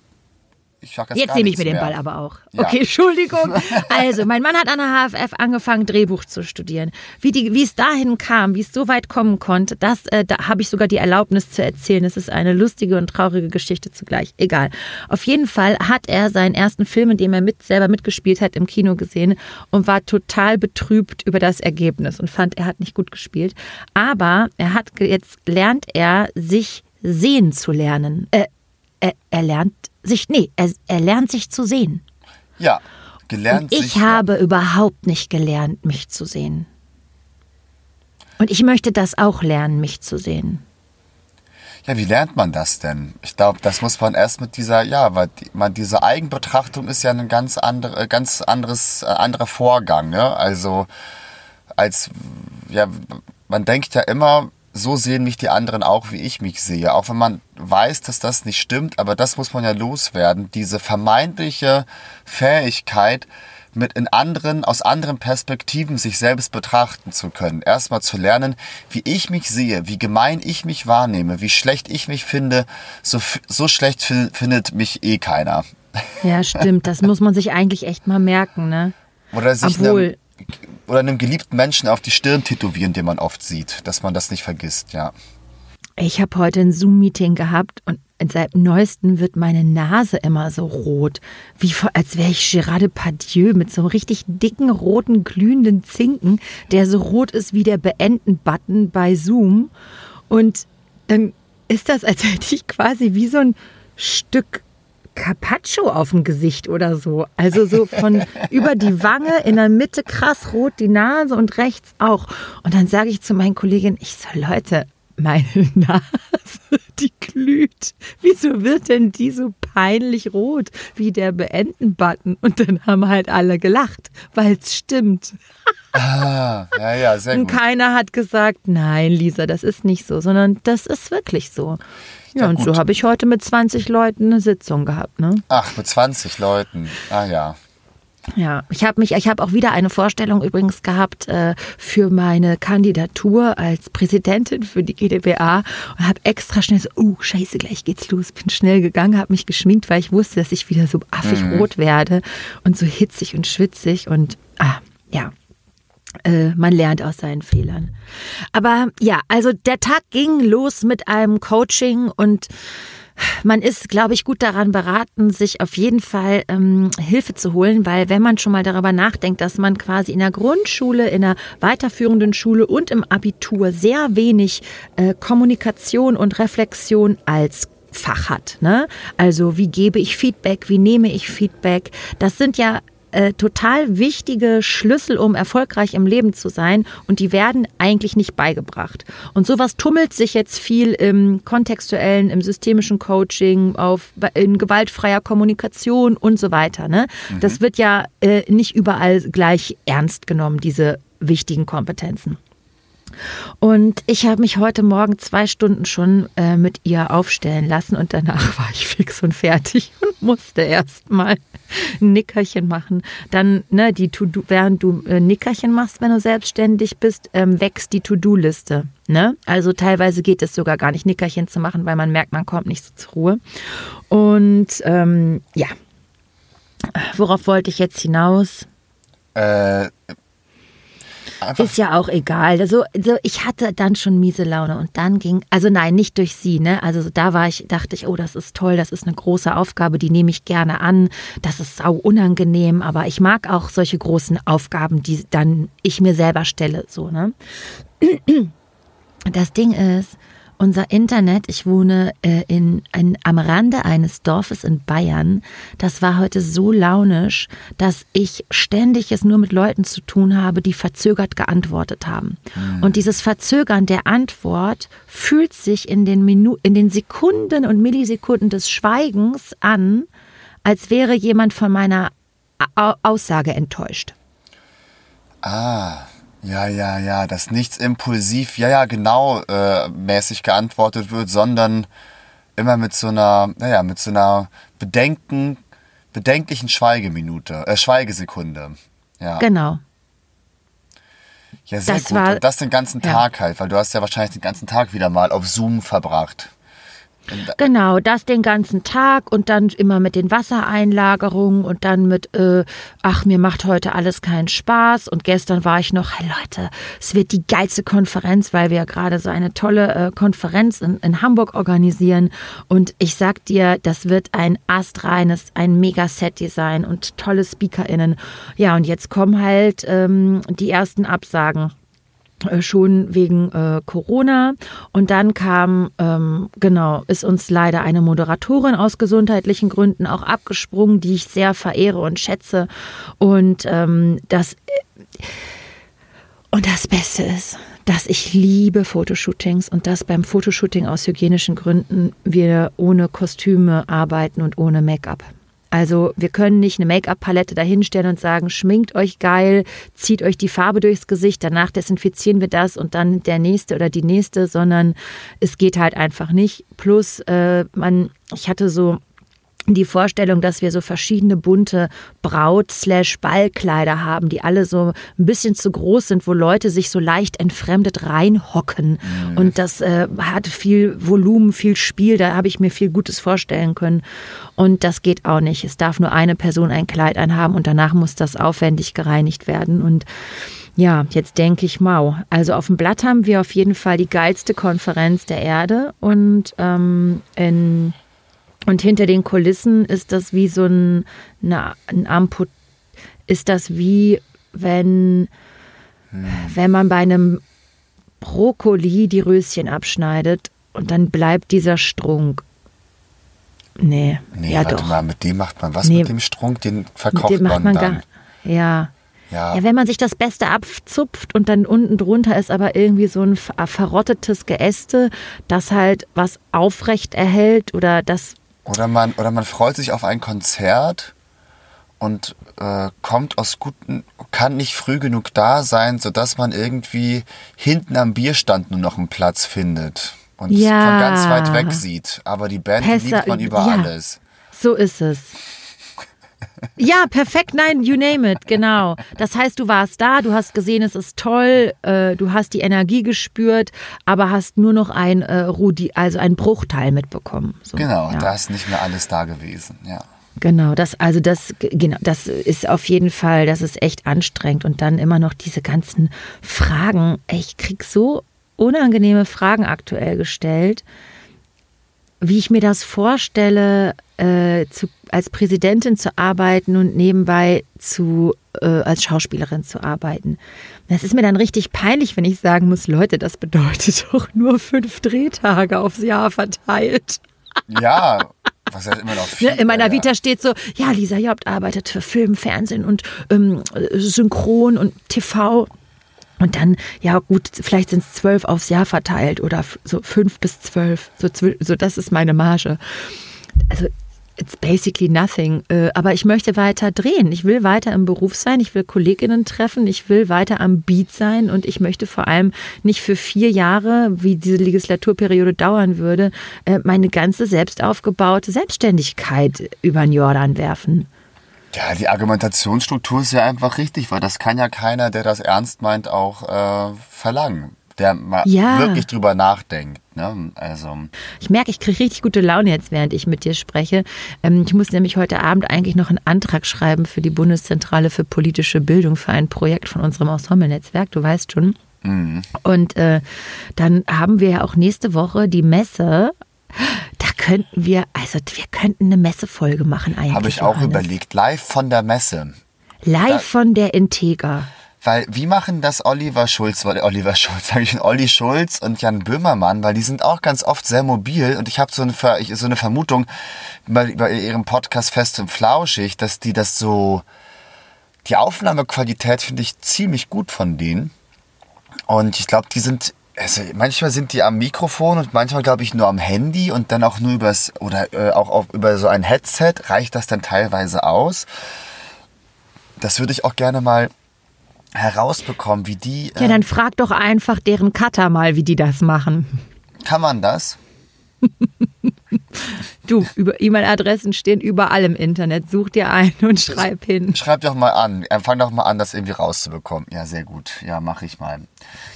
ich sag jetzt Jetzt nehme ich mir den mehr. Ball aber auch. Ja. Okay, Entschuldigung. Also, mein Mann hat an der HFF angefangen, Drehbuch zu studieren. Wie, die, wie es dahin kam, wie es so weit kommen konnte, das äh, da habe ich sogar die Erlaubnis zu erzählen. Es ist eine lustige und traurige Geschichte zugleich. Egal. Auf jeden Fall hat er seinen ersten Film, in dem er mit, selber mitgespielt hat, im Kino gesehen und war total betrübt über das Ergebnis und fand, er hat nicht gut gespielt. Aber er hat jetzt lernt er, sich sehen zu lernen. Äh, er, er lernt sich, nee, er, er lernt sich zu sehen. Ja, gelernt Und ich sich, habe überhaupt nicht gelernt, mich zu sehen. Und ich möchte das auch lernen, mich zu sehen. Ja, wie lernt man das denn? Ich glaube, das muss man erst mit dieser, ja, weil die, man, diese Eigenbetrachtung ist ja ein ganz, andere, ganz anderes, äh, anderer Vorgang. Ne? Also, als, ja, man denkt ja immer, so sehen mich die anderen auch, wie ich mich sehe. Auch wenn man weiß, dass das nicht stimmt, aber das muss man ja loswerden. Diese vermeintliche Fähigkeit, mit in anderen, aus anderen Perspektiven sich selbst betrachten zu können. Erstmal zu lernen, wie ich mich sehe, wie gemein ich mich wahrnehme, wie schlecht ich mich finde, so, so schlecht findet mich eh keiner. Ja, stimmt. Das muss man sich eigentlich echt mal merken, ne? Oder sich Obwohl, oder einem geliebten Menschen auf die Stirn tätowieren, den man oft sieht, dass man das nicht vergisst, ja. Ich habe heute ein Zoom-Meeting gehabt und seit neuestem wird meine Nase immer so rot, wie als wäre ich Gérard Depardieu mit so einem richtig dicken roten glühenden Zinken, der so rot ist wie der Beenden-Button bei Zoom. Und dann ist das, als hätte ich quasi wie so ein Stück Carpaccio auf dem Gesicht oder so. Also so von [laughs] über die Wange, in der Mitte krass rot die Nase und rechts auch. Und dann sage ich zu meinen Kolleginnen, ich so, Leute, meine [laughs] Nase, die glüht. Wieso wird denn die so peinlich rot wie der Beenden-Button? Und dann haben halt alle gelacht, weil es stimmt. Ah, ja, ja, sehr gut. Und keiner hat gesagt, nein, Lisa, das ist nicht so, sondern das ist wirklich so. Ja, und gut. so habe ich heute mit 20 Leuten eine Sitzung gehabt. Ne? Ach, mit 20 Leuten. Ah ja. Ja, ich habe mich, ich habe auch wieder eine Vorstellung übrigens gehabt äh, für meine Kandidatur als Präsidentin für die GdBA und habe extra schnell so, oh Scheiße, gleich geht's los. Bin schnell gegangen, habe mich geschminkt, weil ich wusste, dass ich wieder so affig mhm. rot werde und so hitzig und schwitzig und ah, ja, äh, man lernt aus seinen Fehlern. Aber ja, also der Tag ging los mit einem Coaching und man ist, glaube ich, gut daran beraten, sich auf jeden Fall ähm, Hilfe zu holen, weil wenn man schon mal darüber nachdenkt, dass man quasi in der Grundschule, in der weiterführenden Schule und im Abitur sehr wenig äh, Kommunikation und Reflexion als Fach hat. Ne? Also wie gebe ich Feedback, wie nehme ich Feedback? Das sind ja äh, total wichtige Schlüssel, um erfolgreich im Leben zu sein und die werden eigentlich nicht beigebracht. Und sowas tummelt sich jetzt viel im kontextuellen, im systemischen Coaching, auf, in gewaltfreier Kommunikation und so weiter. Ne? Mhm. Das wird ja äh, nicht überall gleich ernst genommen, diese wichtigen Kompetenzen. Und ich habe mich heute Morgen zwei Stunden schon äh, mit ihr aufstellen lassen und danach [laughs] war ich fix und fertig und musste erst mal Nickerchen machen. Dann, ne, die to während du äh, Nickerchen machst, wenn du selbstständig bist, ähm, wächst die To-Do-Liste. Ne? Also teilweise geht es sogar gar nicht, Nickerchen zu machen, weil man merkt, man kommt nicht so zur Ruhe. Und ähm, ja, worauf wollte ich jetzt hinaus? Äh, Einfach ist ja auch egal. Also, also ich hatte dann schon miese Laune und dann ging, also nein, nicht durch sie, ne? Also da war ich, dachte ich, oh, das ist toll, das ist eine große Aufgabe, die nehme ich gerne an. Das ist sau unangenehm, aber ich mag auch solche großen Aufgaben, die dann ich mir selber stelle, so, ne? Das Ding ist, unser Internet, ich wohne äh, in, in, am Rande eines Dorfes in Bayern, das war heute so launisch, dass ich ständig es nur mit Leuten zu tun habe, die verzögert geantwortet haben. Mhm. Und dieses Verzögern der Antwort fühlt sich in den, Minu in den Sekunden und Millisekunden des Schweigens an, als wäre jemand von meiner A Aussage enttäuscht. Ah. Ja, ja, ja, dass nichts impulsiv, ja, ja, genau äh, mäßig geantwortet wird, sondern immer mit so einer, naja, mit so einer bedenken, bedenklichen Schweigeminute, äh, Schweigesekunde. Ja. Genau. Ja, sehr das gut. War, Und das den ganzen Tag ja. halt, weil du hast ja wahrscheinlich den ganzen Tag wieder mal auf Zoom verbracht. Genau, das den ganzen Tag und dann immer mit den Wassereinlagerungen und dann mit, äh, ach, mir macht heute alles keinen Spaß. Und gestern war ich noch, hey Leute, es wird die geilste Konferenz, weil wir ja gerade so eine tolle äh, Konferenz in, in Hamburg organisieren. Und ich sag dir, das wird ein astreines, ein Mega-Set-Design und tolle SpeakerInnen. Ja, und jetzt kommen halt ähm, die ersten Absagen. Äh, schon wegen äh, Corona. Und dann kam, ähm, genau, ist uns leider eine Moderatorin aus gesundheitlichen Gründen auch abgesprungen, die ich sehr verehre und schätze. Und ähm, das. Und das Beste ist, dass ich liebe Fotoshootings und dass beim Fotoshooting aus hygienischen Gründen wir ohne Kostüme arbeiten und ohne Make-up. Also wir können nicht eine Make-up-Palette dahinstellen und sagen, schminkt euch geil, zieht euch die Farbe durchs Gesicht, danach desinfizieren wir das und dann der nächste oder die nächste, sondern es geht halt einfach nicht. Plus, äh, man, ich hatte so die Vorstellung, dass wir so verschiedene bunte Braut-Ballkleider haben, die alle so ein bisschen zu groß sind, wo Leute sich so leicht entfremdet reinhocken. Mhm. Und das äh, hat viel Volumen, viel Spiel, da habe ich mir viel Gutes vorstellen können. Und das geht auch nicht. Es darf nur eine Person ein Kleid einhaben und danach muss das aufwendig gereinigt werden. Und ja, jetzt denke ich, mau. Also auf dem Blatt haben wir auf jeden Fall die geilste Konferenz der Erde und ähm, in und hinter den Kulissen ist das wie so ein, eine, ein Amput, ist das wie wenn, hm. wenn man bei einem Brokkoli die Röschen abschneidet und dann bleibt dieser Strunk. Nee, nee ja warte doch. mal, mit dem macht man was nee, mit dem Strunk? Den verkauft mit dem macht man, man dann. Gar, ja. Ja. ja, wenn man sich das Beste abzupft und dann unten drunter ist aber irgendwie so ein verrottetes Geäste, das halt was aufrecht erhält oder das oder man, oder man freut sich auf ein Konzert und äh, kommt aus guten, kann nicht früh genug da sein, sodass man irgendwie hinten am Bierstand nur noch einen Platz findet und ja. von ganz weit weg sieht. Aber die Band Pessa liebt man über ja. alles. So ist es. Ja, perfekt, nein, you name it, genau. Das heißt, du warst da, du hast gesehen, es ist toll, äh, du hast die Energie gespürt, aber hast nur noch ein äh, Rudi, also ein Bruchteil mitbekommen. So, genau, ja. da ist nicht mehr alles da gewesen, ja. Genau, das, also das, genau, das ist auf jeden Fall, das ist echt anstrengend. Und dann immer noch diese ganzen Fragen. Ich krieg so unangenehme Fragen aktuell gestellt, wie ich mir das vorstelle, äh, zu, als Präsidentin zu arbeiten und nebenbei zu, äh, als Schauspielerin zu arbeiten. Das ist mir dann richtig peinlich, wenn ich sagen muss, Leute, das bedeutet [laughs] doch nur fünf Drehtage aufs Jahr verteilt. Ja, was ja immer noch viel, In meiner Vita steht so, ja, Lisa Jobt arbeitet für Film, Fernsehen und ähm, Synchron und TV. Und dann, ja gut, vielleicht sind es zwölf aufs Jahr verteilt oder so fünf bis zwölf. So, so das ist meine Marge. Also it's basically nothing. Äh, aber ich möchte weiter drehen. Ich will weiter im Beruf sein. Ich will Kolleginnen treffen. Ich will weiter am Beat sein. Und ich möchte vor allem nicht für vier Jahre, wie diese Legislaturperiode dauern würde, äh, meine ganze selbst aufgebaute Selbstständigkeit über den Jordan werfen. Ja, die Argumentationsstruktur ist ja einfach richtig, weil das kann ja keiner, der das ernst meint, auch äh, verlangen der mal ja. wirklich drüber nachdenkt. Ne? Also. Ich merke, ich kriege richtig gute Laune jetzt, während ich mit dir spreche. Ähm, ich muss nämlich heute Abend eigentlich noch einen Antrag schreiben für die Bundeszentrale für politische Bildung für ein Projekt von unserem Ensemble-Netzwerk, du weißt schon. Mhm. Und äh, dann haben wir ja auch nächste Woche die Messe da könnten wir, also wir könnten eine Messefolge machen eigentlich. Habe ich auch Johannes. überlegt, live von der Messe. Live da, von der Integra. Weil, wie machen das Oliver Schulz, weil Oliver Schulz, [laughs] sage ich, Olli Schulz und Jan Böhmermann, weil die sind auch ganz oft sehr mobil und ich habe so eine, so eine Vermutung bei, bei ihrem Podcast Fest und Flauschig, dass die das so, die Aufnahmequalität finde ich ziemlich gut von denen. Und ich glaube, die sind, also manchmal sind die am Mikrofon und manchmal glaube ich nur am Handy und dann auch nur übers, oder äh, auch auf, über so ein Headset reicht das dann teilweise aus. Das würde ich auch gerne mal herausbekommen, wie die. Ja, dann frag doch einfach deren Cutter mal, wie die das machen. Kann man das? [laughs] Du, über E-Mail-Adressen stehen überall im Internet. Such dir einen und schreib hin. Schreib doch mal an. Fang doch mal an, das irgendwie rauszubekommen. Ja, sehr gut. Ja, mache ich mal.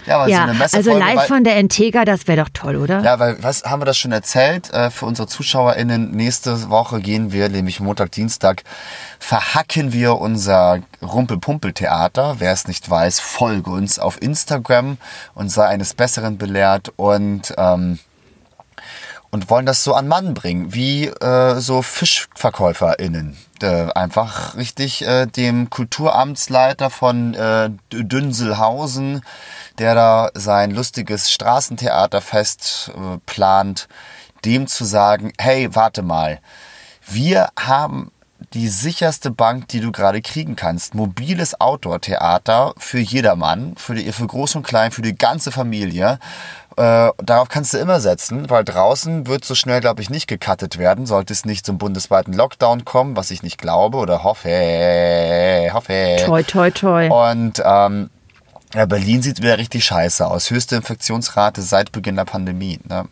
Ja, ja so also live weil, von der Entega, das wäre doch toll, oder? Ja, weil, was haben wir das schon erzählt? Äh, für unsere ZuschauerInnen, nächste Woche gehen wir, nämlich Montag, Dienstag, verhacken wir unser Rumpel-Pumpel-Theater. Wer es nicht weiß, folge uns auf Instagram und sei eines Besseren belehrt und ähm, und wollen das so an Mann bringen, wie äh, so FischverkäuferInnen. Äh, einfach richtig äh, dem Kulturamtsleiter von äh, Dünselhausen, der da sein lustiges Straßentheaterfest äh, plant, dem zu sagen, hey, warte mal, wir haben die sicherste Bank, die du gerade kriegen kannst. Mobiles Outdoor-Theater für jedermann, für, die, für groß und klein, für die ganze Familie. Äh, darauf kannst du immer setzen, weil draußen wird so schnell, glaube ich, nicht gecuttet werden, sollte es nicht zum bundesweiten Lockdown kommen, was ich nicht glaube oder hoffe. hoffe. Toi, toi, toi. Und ähm, ja, Berlin sieht wieder richtig scheiße aus. Höchste Infektionsrate seit Beginn der Pandemie. Ne?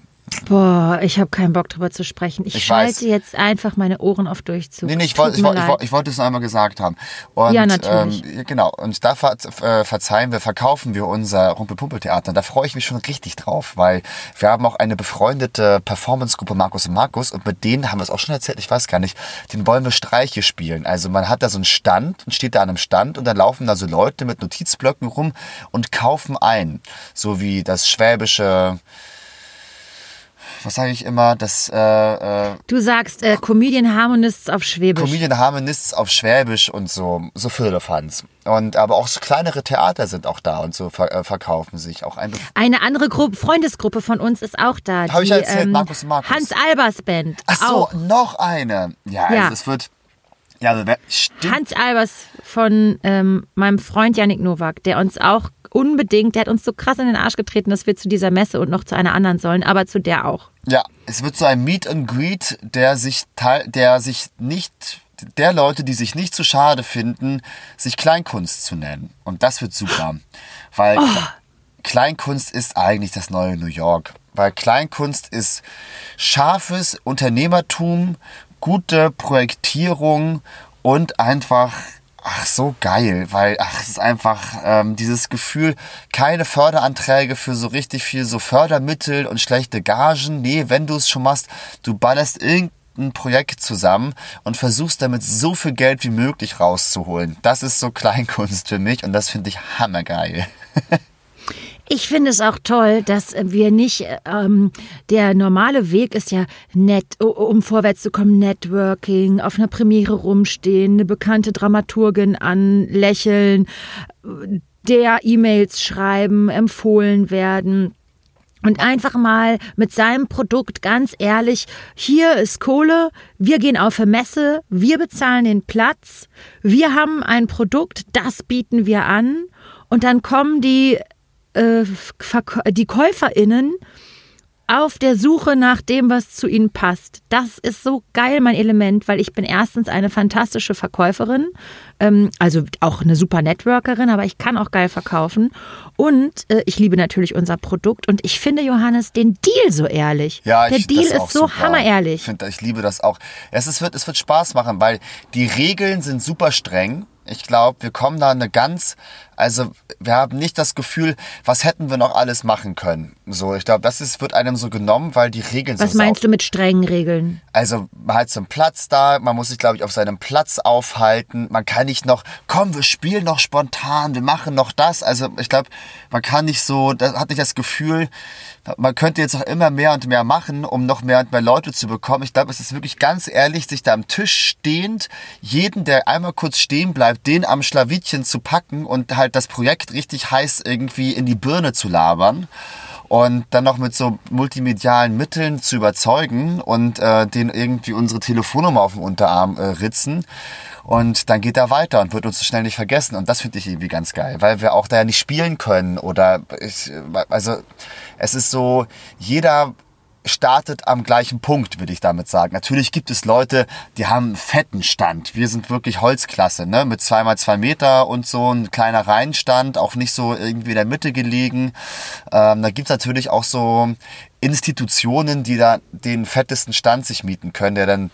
Boah, ich habe keinen Bock drüber zu sprechen. Ich, Ich schalte weiß. jetzt einfach meine Ohren auf Durchzug. Nee, nee, ich wollt, ich, leid. wollt, ich wollte es nur einmal gesagt haben. Und, Ja, natürlich. Ähm, genau. Und da ver äh, verzeihen wir, verkaufen wir unser Rumpelpumpeltheater. Und da freue ich mich schon richtig drauf, weil wir haben auch eine befreundete Performancegruppe Markus und Markus und mit denen haben wir es auch schon erzählt, ich weiß gar nicht, den wollen wir Streiche spielen. Also man hat da so einen Stand und steht da an einem Stand und dann laufen da so Leute mit Notizblöcken rum und kaufen ein. So wie das schwäbische, was sage ich immer, das äh, äh, Du sagst äh, Comedian Harmonists auf Schwäbisch. Comedian Harmonists auf Schwäbisch und so, so Firlefanz. Und aber auch so kleinere Theater sind auch da und so ver äh, verkaufen sich. Auch ein Bef Eine andere Gruppe, Freundesgruppe von uns ist auch da. Hab ich ja erzählt, Markus und Markus. Hans Albers Band. Ach so, Auch. noch eine. Ja, Ja. Also es wird. Ja, also stimmt. Hans Albers von ähm, meinem Freund Yannick Nowak, der uns auch unbedingt, der hat uns so krass in den Arsch getreten, dass wir zu dieser Messe und noch zu einer anderen sollen, aber zu der auch. Ja, es wird so ein Meet and Greet, der sich teil, der sich nicht, der Leute, die sich nicht zu schade finden, sich Kleinkunst zu nennen. Und das wird super. Weil Oh. Kle- Kleinkunst ist eigentlich das neue New York. Weil Kleinkunst ist scharfes Unternehmertum, gute Projektierung und einfach Ach, so geil, weil, ach, es ist einfach ähm, dieses Gefühl, keine Förderanträge für so richtig viel so Fördermittel und schlechte Gagen. Nee, wenn du es schon machst, du ballerst irgendein Projekt zusammen und versuchst damit so viel Geld wie möglich rauszuholen. Das ist so Kleinkunst für mich und das finde ich hammergeil. [laughs] Ich finde es auch toll, dass wir nicht, ähm, der normale Weg ist ja nett, um vorwärts zu kommen, Networking, auf einer Premiere rumstehen, eine bekannte Dramaturgin anlächeln, der E-Mails schreiben, empfohlen werden. Und einfach mal mit seinem Produkt ganz ehrlich, hier ist Kohle, wir gehen auf eine Messe, wir bezahlen den Platz, wir haben ein Produkt, das bieten wir an und dann kommen die, äh, die KäuferInnen auf der Suche nach dem, was zu ihnen passt. Das ist so geil, mein Element, weil ich bin erstens eine fantastische Verkäuferin, ähm, also auch eine super Networkerin, aber ich kann auch geil verkaufen. Und äh, ich liebe natürlich unser Produkt und ich finde, Johannes, den Deal so ehrlich. Ja, der ich, Deal das ist so super. hammerehrlich. Ich, finde, ich liebe das auch. Es, ist, wird, es wird Spaß machen, weil die Regeln sind super streng. Ich glaube, wir kommen da eine ganz, also wir haben nicht das Gefühl, was hätten wir noch alles machen können. So, ich glaube, das ist, wird einem so genommen, weil die Regeln Was so meinst du mit strengen Regeln? also man hat so einen Platz da, man muss sich, glaube ich, auf seinem Platz aufhalten. Man kann nicht noch, komm, wir spielen noch spontan, wir machen noch das. Also ich glaube, man kann nicht so, da hat nicht das Gefühl, man könnte jetzt auch immer mehr und mehr machen, um noch mehr und mehr Leute zu bekommen. Ich glaube, es ist wirklich ganz ehrlich, sich da am Tisch stehend, jeden, der einmal kurz stehen bleibt, den am Schlawittchen zu packen und halt das Projekt richtig heiß irgendwie in die Birne zu labern und dann noch mit so multimedialen Mitteln zu überzeugen und äh, den irgendwie unsere Telefonnummer auf dem Unterarm äh, ritzen. Und dann geht er weiter und wird uns so schnell nicht vergessen. Und das finde ich irgendwie ganz geil, weil wir auch da ja nicht spielen können. Oder ich, also es ist so, jeder startet am gleichen Punkt, würde ich damit sagen. Natürlich gibt es Leute, die haben einen fetten Stand. Wir sind wirklich Holzklasse, ne? Mit zweimal zwei Meter und so ein kleiner Reihenstand, auch nicht so irgendwie in der Mitte gelegen. Ähm, da gibt es natürlich auch so Institutionen, die da den fettesten Stand sich mieten können, der dann,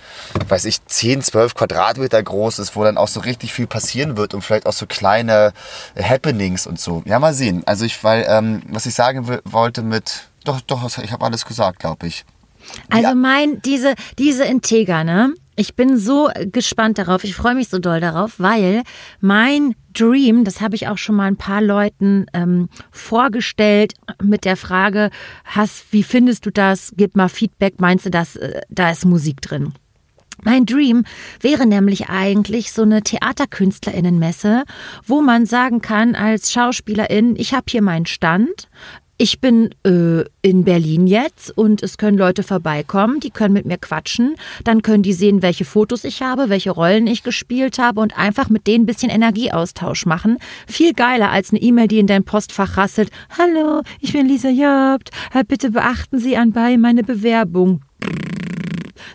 weiß ich, 10, 12 Quadratmeter groß ist, wo dann auch so richtig viel passieren wird und vielleicht auch so kleine Happenings und so. Ja, mal sehen. Also ich, weil, ähm, was ich sagen wollte mit, doch, doch, ich habe alles gesagt, glaube ich. Also mein, diese, diese Integra, ne? Ich bin so gespannt darauf. Ich freue mich so doll darauf, weil mein Dream, das habe ich auch schon mal ein paar Leuten ähm, vorgestellt mit der Frage, hast, wie findest du das? Gib mal Feedback. Meinst du, dass äh, da ist Musik drin? Mein Dream wäre nämlich eigentlich so eine Theaterkünstlerinnenmesse, wo man sagen kann als Schauspielerin, ich habe hier meinen Stand. Ich bin äh, in Berlin jetzt und es können Leute vorbeikommen, die können mit mir quatschen. Dann können die sehen, welche Fotos ich habe, welche Rollen ich gespielt habe und einfach mit denen ein bisschen Energieaustausch machen. Viel geiler als eine E-Mail, die in dein Postfach rasselt. Hallo, ich bin Lisa Jobt. Äh, Bitte beachten Sie anbei meine Bewerbung.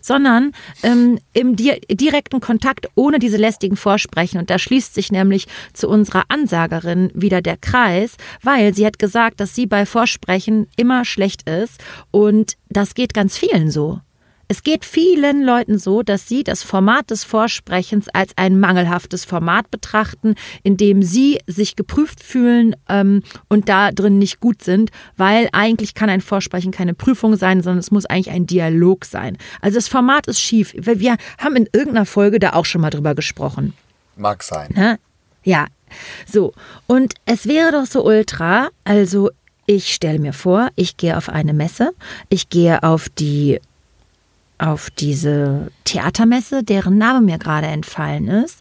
Sondern ähm, im di direkten Kontakt ohne diese lästigen Vorsprechen. Und da schließt sich nämlich zu unserer Ansagerin wieder der Kreis, weil sie hat gesagt, dass sie bei Vorsprechen immer schlecht ist und das geht ganz vielen so. Es geht vielen Leuten so, dass sie das Format des Vorsprechens als ein mangelhaftes Format betrachten, in dem sie sich geprüft fühlen ähm, und da drin nicht gut sind, weil eigentlich kann ein Vorsprechen keine Prüfung sein, sondern es muss eigentlich ein Dialog sein. Also das Format ist schief. Wir haben in irgendeiner Folge da auch schon mal drüber gesprochen. Mag sein. Ne? Ja, so. Und es wäre doch so ultra, also ich stelle mir vor, ich gehe auf eine Messe, ich gehe auf die auf diese Theatermesse, deren Name mir gerade entfallen ist.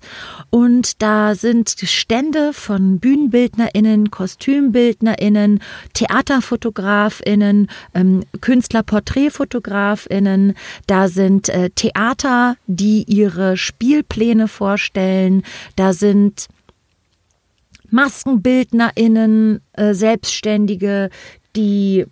Und da sind Stände von BühnenbildnerInnen, KostümbildnerInnen, TheaterfotografInnen, ähm, KünstlerporträtfotografInnen. Da sind äh, Theater, die ihre Spielpläne vorstellen. Da sind MaskenbildnerInnen, äh, Selbstständige, die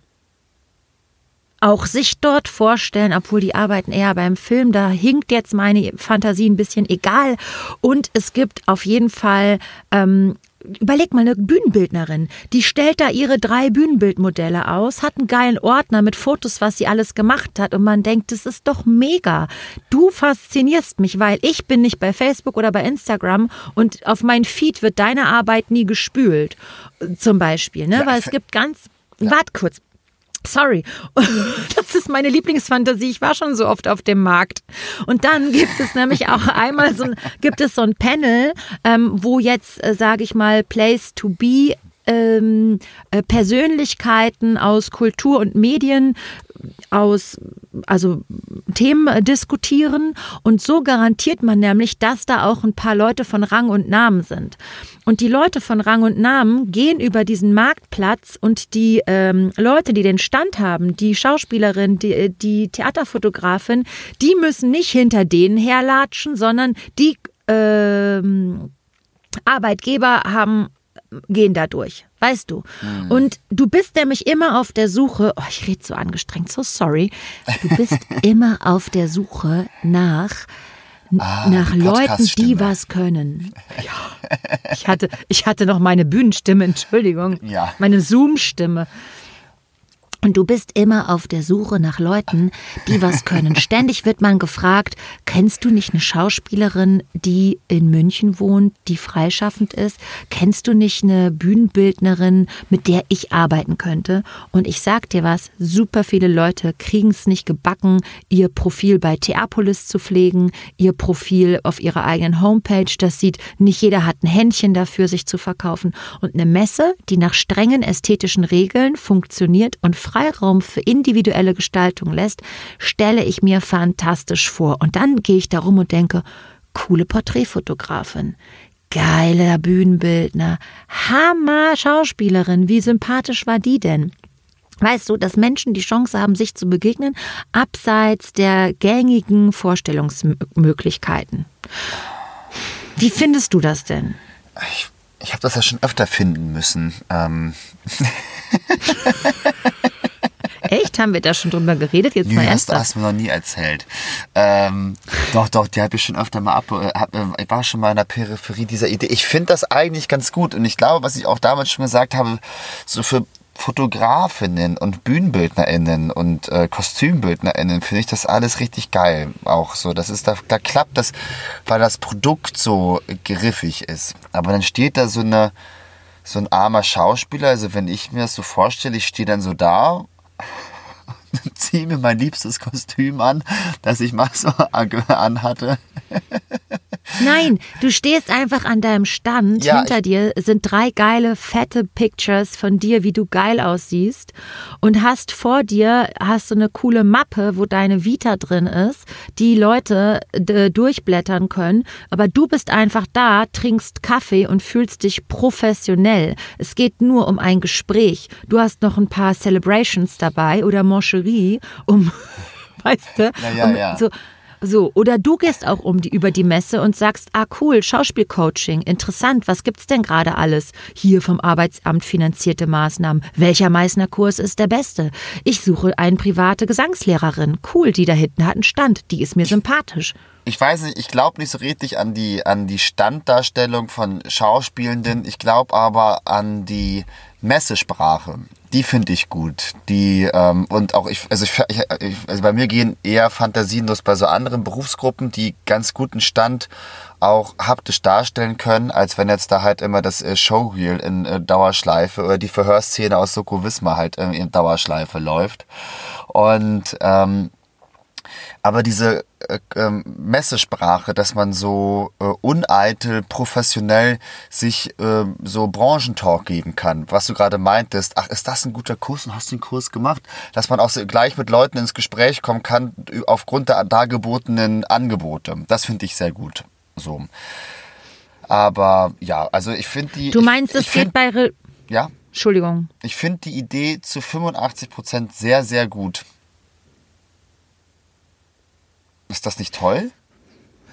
auch sich dort vorstellen, obwohl die arbeiten eher beim Film. Da hinkt jetzt meine Fantasie ein bisschen egal. Und es gibt auf jeden Fall ähm, Überleg mal, eine Bühnenbildnerin, die stellt da ihre drei Bühnenbildmodelle aus, hat einen geilen Ordner mit Fotos, was sie alles gemacht hat und man denkt, das ist doch mega. Du faszinierst mich, weil ich bin nicht bei Facebook oder bei Instagram und auf mein Feed wird deine Arbeit nie gespült, zum Beispiel, ne? Weil es gibt ganz, ja. wart kurz, Sorry, [laughs] das ist meine Lieblingsfantasie. Ich war schon so oft auf dem Markt. Und dann gibt es nämlich auch [laughs] einmal so ein, gibt es so ein Panel, ähm, wo jetzt, äh, sage ich mal, Place to Be ähm, äh, Persönlichkeiten aus Kultur und Medien aus also Themen äh, diskutieren und so garantiert man nämlich, dass da auch ein paar Leute von Rang und Namen sind. Und die Leute von Rang und Namen gehen über diesen Marktplatz und die ähm, Leute, die den Stand haben, die Schauspielerin, die, äh, die Theaterfotografin, die müssen nicht hinter denen herlatschen, sondern die ähm, Arbeitgeber haben gehen da durch, weißt du. Mhm. Und du bist nämlich immer auf der Suche, oh, ich rede so angestrengt, so sorry. Du bist [laughs] immer auf der Suche nach ah, nach Leuten, die was können. Ja. Ich hatte ich hatte noch meine Bühnenstimme, Entschuldigung. Ja. Meine Zoom-Stimme. Und du bist immer auf der Suche nach Leuten, die was [laughs] können. Ständig wird man gefragt, kennst du nicht eine Schauspielerin, die in München wohnt, die freischaffend ist? Kennst du nicht eine Bühnenbildnerin, mit der ich arbeiten könnte? Und ich sag dir was, super viele Leute kriegen es nicht gebacken, ihr Profil bei Theapolis zu pflegen, ihr Profil auf ihrer eigenen Homepage. Das sieht, nicht jeder hat ein Händchen dafür, sich zu verkaufen. Und eine Messe, die nach strengen ästhetischen Regeln funktioniert und Freiraum für individuelle Gestaltung lässt, stelle ich mir fantastisch vor. Und dann gehe ich da rum und denke, coole Porträtfotografin, geiler Bühnenbildner, Hammer Schauspielerin, wie sympathisch war die denn? Weißt du, dass Menschen die Chance haben, sich zu begegnen, abseits der gängigen Vorstellungsmöglichkeiten. Wie findest du das denn? Ich, ich habe das ja schon öfter finden müssen. Ähm. [laughs] Echt? Haben wir da schon drüber geredet? Jetzt Nö, mal hast, hast du mir noch nie erzählt. Ähm, doch, doch, die habe ich schon öfter mal ab. Äh, hab, äh, ich war schon mal in der Peripherie dieser Idee. Ich finde das eigentlich ganz gut. Und ich glaube, was ich auch damals schon gesagt habe, so für Fotografinnen und BühnenbildnerInnen und äh, KostümbildnerInnen finde ich das alles richtig geil. Auch so. Das ist, da, da klappt das, weil das Produkt so griffig ist. Aber dann steht da so eine, so ein armer Schauspieler. Also wenn ich mir das so vorstelle, ich stehe dann so da [laughs] ziehe mir mein liebstes Kostüm an, das ich mal so [laughs] anhatte. Nein, du stehst einfach an deinem Stand. Ja, Hinter dir sind drei geile, fette Pictures von dir, wie du geil aussiehst. Und hast vor dir, hast du eine coole Mappe, wo deine Vita drin ist, die Leute durchblättern können. Aber du bist einfach da, trinkst Kaffee und fühlst dich professionell. Es geht nur um ein Gespräch. Du hast noch ein paar Celebrations dabei oder Moncherie, um, [laughs] weißt du, ja, ja, um, so So, oder du gehst auch um die, über die Messe und sagst, ah cool, Schauspielcoaching, interessant, was gibt's denn gerade alles? Hier vom Arbeitsamt finanzierte Maßnahmen. Welcher Meißner Kurs ist der beste? Ich suche eine private Gesangslehrerin. Cool, die da hinten hat einen Stand, die ist mir sympathisch. ich weiß nicht, ich glaube nicht so richtig an die, an die Standdarstellung von Schauspielenden. Ich glaube aber an die Messesprache. Die finde ich gut. Die, ähm, und auch ich, also, ich, ich, also bei mir gehen eher Fantasien los bei so anderen Berufsgruppen, die ganz guten Stand auch haptisch darstellen können, als wenn jetzt da halt immer das äh, Showreel in äh, Dauerschleife oder die Verhörszene aus Soko Wismar halt äh, in Dauerschleife läuft. Und ähm, aber diese äh, ähm, Messesprache, dass man so äh, uneitel, professionell sich äh, so Branchentalk geben kann, was du gerade meintest, ach, ist das ein guter Kurs und hast du den Kurs gemacht? Dass man auch so gleich mit Leuten ins Gespräch kommen kann aufgrund der dargebotenen Angebote. Das finde ich sehr gut. So. Aber ja, also ich finde die. Du meinst, ich, es ich geht find, bei. Re Ja, Entschuldigung. ich finde die Idee zu 85 Prozent sehr, sehr gut. Ist das nicht toll?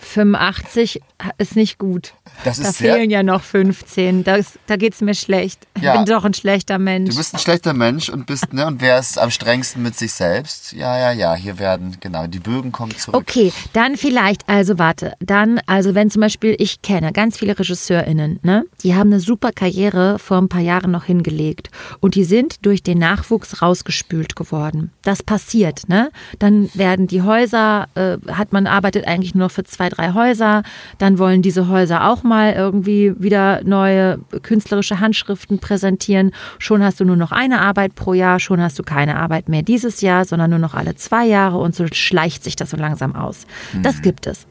85 ist nicht gut. Das da fehlen ja noch 15. Das, da geht's mir schlecht. Ich Ja. bin doch ein schlechter Mensch. Du bist ein schlechter Mensch und bist, ne, und wer ist am strengsten mit sich selbst? Ja, ja, ja, hier werden, genau, die Bögen kommen zurück. Okay, dann vielleicht, also warte, dann, also wenn zum Beispiel, ich kenne ganz viele RegisseurInnen, ne? Die haben eine super Karriere vor ein paar Jahren noch hingelegt und die sind durch den Nachwuchs rausgespült geworden. Das passiert, ne? Dann werden die Häuser, äh, hat man arbeitet eigentlich nur für zwei, drei Häuser, dann wollen diese Häuser auch mal irgendwie wieder neue künstlerische Handschriften präsentieren. Schon hast du nur noch eine Arbeit pro Jahr, schon hast du keine Arbeit mehr dieses Jahr, sondern nur noch alle zwei Jahre und so schleicht sich das so langsam aus. Das gibt es.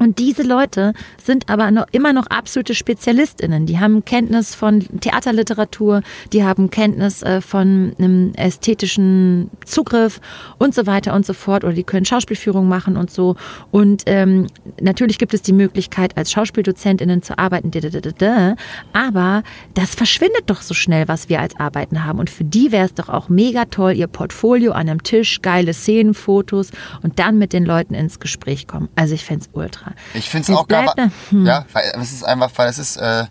Und diese Leute sind aber noch, immer noch absolute SpezialistInnen. Die haben Kenntnis von Theaterliteratur, die haben Kenntnis äh, von einem ästhetischen Zugriff und so weiter und so fort. Oder die können Schauspielführung machen und so. Und ähm, natürlich gibt es die Möglichkeit, als SchauspieldozentInnen zu arbeiten. Aber das verschwindet doch so schnell, was wir als Arbeiten haben. Und für die wäre es doch auch mega toll, ihr Portfolio an einem Tisch, geile Szenenfotos und dann mit den Leuten ins Gespräch kommen. Also ich fände es ultra. Ich finde es auch gar, hm. ja, weil es ist einfach, weil es ist, äh,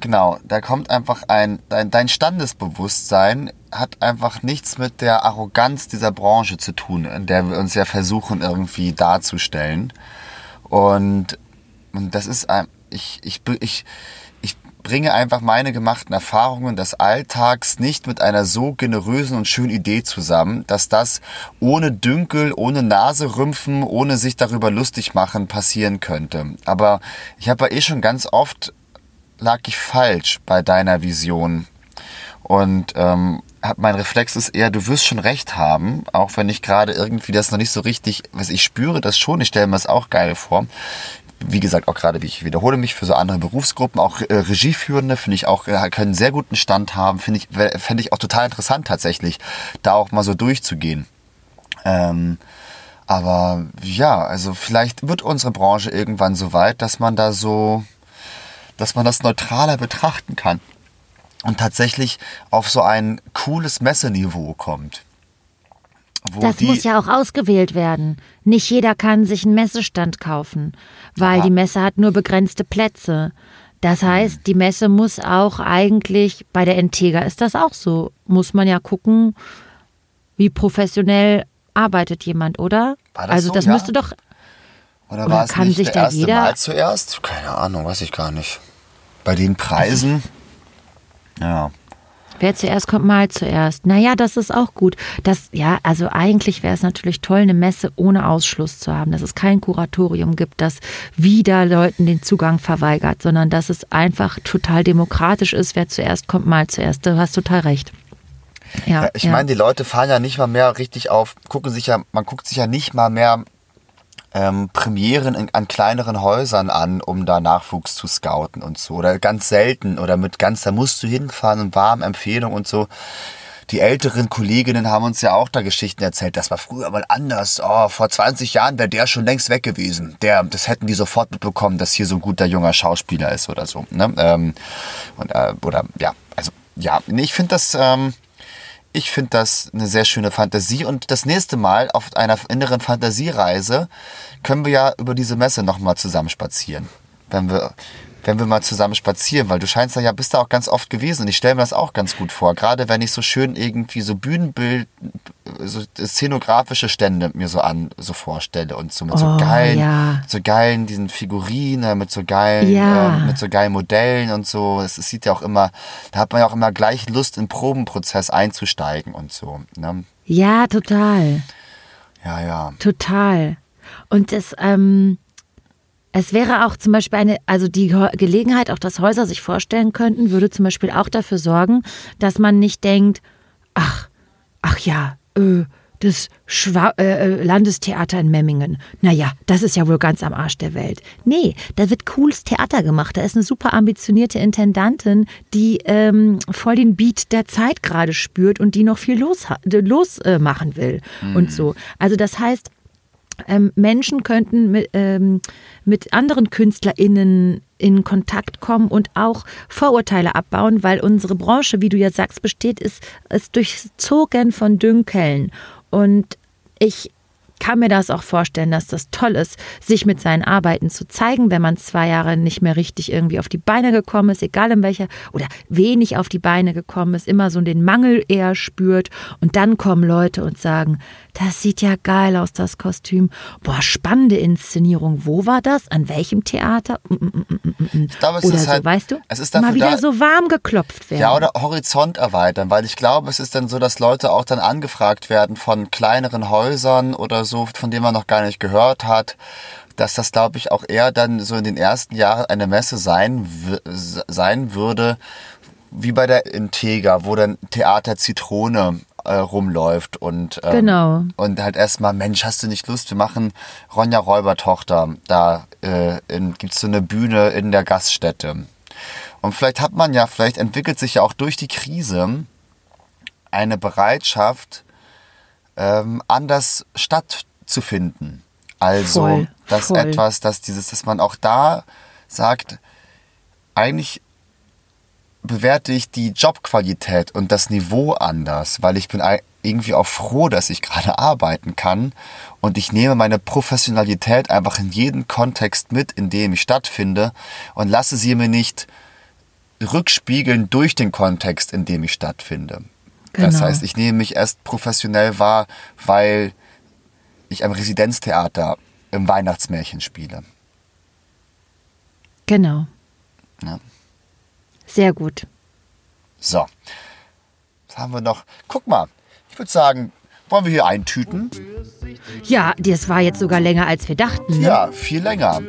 genau, da kommt einfach ein, dein, dein Standesbewusstsein hat einfach nichts mit der Arroganz dieser Branche zu tun, in der wir uns ja versuchen irgendwie darzustellen. Und, und das ist ein, ich, ich, ich bringe einfach meine gemachten Erfahrungen des Alltags nicht mit einer so generösen und schönen Idee zusammen, dass das ohne Dünkel, ohne Naserümpfen, ohne sich darüber lustig machen passieren könnte. Aber ich habe ja eh schon ganz oft lag ich falsch bei deiner Vision. Und ähm, mein Reflex ist eher, du wirst schon recht haben, auch wenn ich gerade irgendwie das noch nicht so richtig, was ich spüre das schon, ich stelle mir das auch geil vor. Wie gesagt, auch gerade, wie ich wiederhole mich, für so andere Berufsgruppen, auch äh, Regieführende, finde ich auch, äh, können sehr guten Stand haben, finde ich, fände ich auch total interessant tatsächlich, da auch mal so durchzugehen. Ähm, aber ja, also vielleicht wird unsere Branche irgendwann so weit, dass man da so, dass man das neutraler betrachten kann und tatsächlich auf so ein cooles Messeniveau kommt. Das die, muss ja auch ausgewählt werden. Nicht jeder kann sich einen Messestand kaufen, weil Aha. die Messe hat nur begrenzte Plätze. Das heißt, die Messe muss auch eigentlich, bei der Integra ist das auch so, muss man ja gucken, wie professionell arbeitet jemand, oder? War das also so? das Ja. müsste doch, oder oder war es kann nicht sich der erste jeder- Mal zuerst? Keine Ahnung, weiß ich gar nicht. Bei den Preisen. Ja. Wer zuerst kommt, mal zuerst. Naja, das ist auch gut. Das, ja, also eigentlich wäre es natürlich toll, eine Messe ohne Ausschluss zu haben, dass es kein Kuratorium gibt, das wieder Leuten den Zugang verweigert, sondern dass es einfach total demokratisch ist, wer zuerst kommt, mal zuerst. Du hast total recht. Ja, ich ja. meine, die Leute fahren ja nicht mal mehr richtig auf, gucken sich ja, man guckt sich ja nicht mal mehr ähm, Premieren in, an kleineren Häusern an, um da Nachwuchs zu scouten und so. Oder ganz selten oder mit ganz, da musst du hinfahren und warm Empfehlung und so. Die älteren Kolleginnen haben uns ja auch da Geschichten erzählt, das war früher mal anders. Oh, vor 20 Jahren wäre der schon längst weg gewesen. Der, das hätten die sofort mitbekommen, dass hier so ein guter junger Schauspieler ist oder so. Ne? Ähm, und, äh, oder ja, also ja, ich finde das, ähm, ich finde das eine sehr schöne Fantasie. Und das nächste Mal auf einer inneren Fantasiereise können wir ja über diese Messe nochmal zusammen spazieren. Wenn wir, wenn wir mal zusammen spazieren, weil du scheinst da ja, bist da auch ganz oft gewesen und ich stelle mir das auch ganz gut vor. Gerade wenn ich so schön irgendwie so Bühnenbild, so szenografische Stände mir so an, so vorstelle und so mit so Oh, geilen, ja. so geilen diesen Figurinen, mit so geilen, Ja. ähm, mit so geilen Modellen und so. Es, es sieht ja auch immer, da hat man ja auch immer gleich Lust, in den Probenprozess einzusteigen und so. Ne? Ja, total. Ja, ja. Total. Und es, ähm, es wäre auch zum Beispiel eine, also die Gelegenheit, auch dass Häuser sich vorstellen könnten, würde zum Beispiel auch dafür sorgen, dass man nicht denkt, ach, ach ja, äh, das Schwa äh, äh, Landestheater in Memmingen. Naja, das ist ja wohl ganz am Arsch der Welt. Nee, da wird cooles Theater gemacht. Da ist eine super ambitionierte Intendantin, die ähm, voll den Beat der Zeit gerade spürt und die noch viel los, los äh, machen will und so. Also das heißt, ähm, Menschen könnten mit, ähm, mit anderen KünstlerInnen in Kontakt kommen und auch Vorurteile abbauen, weil unsere Branche, wie du ja sagst, besteht, ist, ist durchzogen von Dünkeln. Und ich kann mir das auch vorstellen, dass das toll ist, sich mit seinen Arbeiten zu zeigen, wenn man zwei Jahre nicht mehr richtig irgendwie auf die Beine gekommen ist, egal in welcher, oder wenig auf die Beine gekommen ist, immer so den Mangel eher spürt. Und dann kommen Leute und sagen, das sieht ja geil aus, das Kostüm. Boah, spannende Inszenierung. Wo war das? An welchem Theater? Mm, mm, mm. Ich glaube, es oder ist so, halt, weißt du? es ist Mal wieder da, so warm geklopft werden. Ja, oder Horizont erweitern, weil ich glaube, es ist dann so, dass Leute auch dann angefragt werden von kleineren Häusern oder so, von denen man noch gar nicht gehört hat, dass das, glaube ich, auch eher dann so in den ersten Jahren eine Messe sein, sein würde, wie bei der Integra, wo dann Theater Zitrone äh, rumläuft und ähm, Genau. und halt erstmal, Mensch, hast du nicht Lust? Wir machen Ronja Räubertochter. Da äh, in, gibt's so eine Bühne in der Gaststätte. Und vielleicht hat man ja, vielleicht entwickelt sich ja auch durch die Krise eine Bereitschaft, ähm, anders stattzufinden. Also, Voll, dass voll. etwas, dass dieses, dass man auch da sagt, eigentlich bewerte ich die Jobqualität und das Niveau anders, weil ich bin irgendwie auch froh, dass ich gerade arbeiten kann und ich nehme meine Professionalität einfach in jeden Kontext mit, in dem ich stattfinde und lasse sie mir nicht rückspiegeln durch den Kontext, in dem ich stattfinde. Das Genau. heißt, ich nehme mich erst professionell wahr, weil ich am Residenztheater im Weihnachtsmärchen spiele. Genau. Ja. Sehr gut. So. Was haben wir noch? Guck mal, ich würde sagen, wollen wir hier eintüten? Ja, das war jetzt sogar länger, als wir dachten. Ne? Ja, viel länger.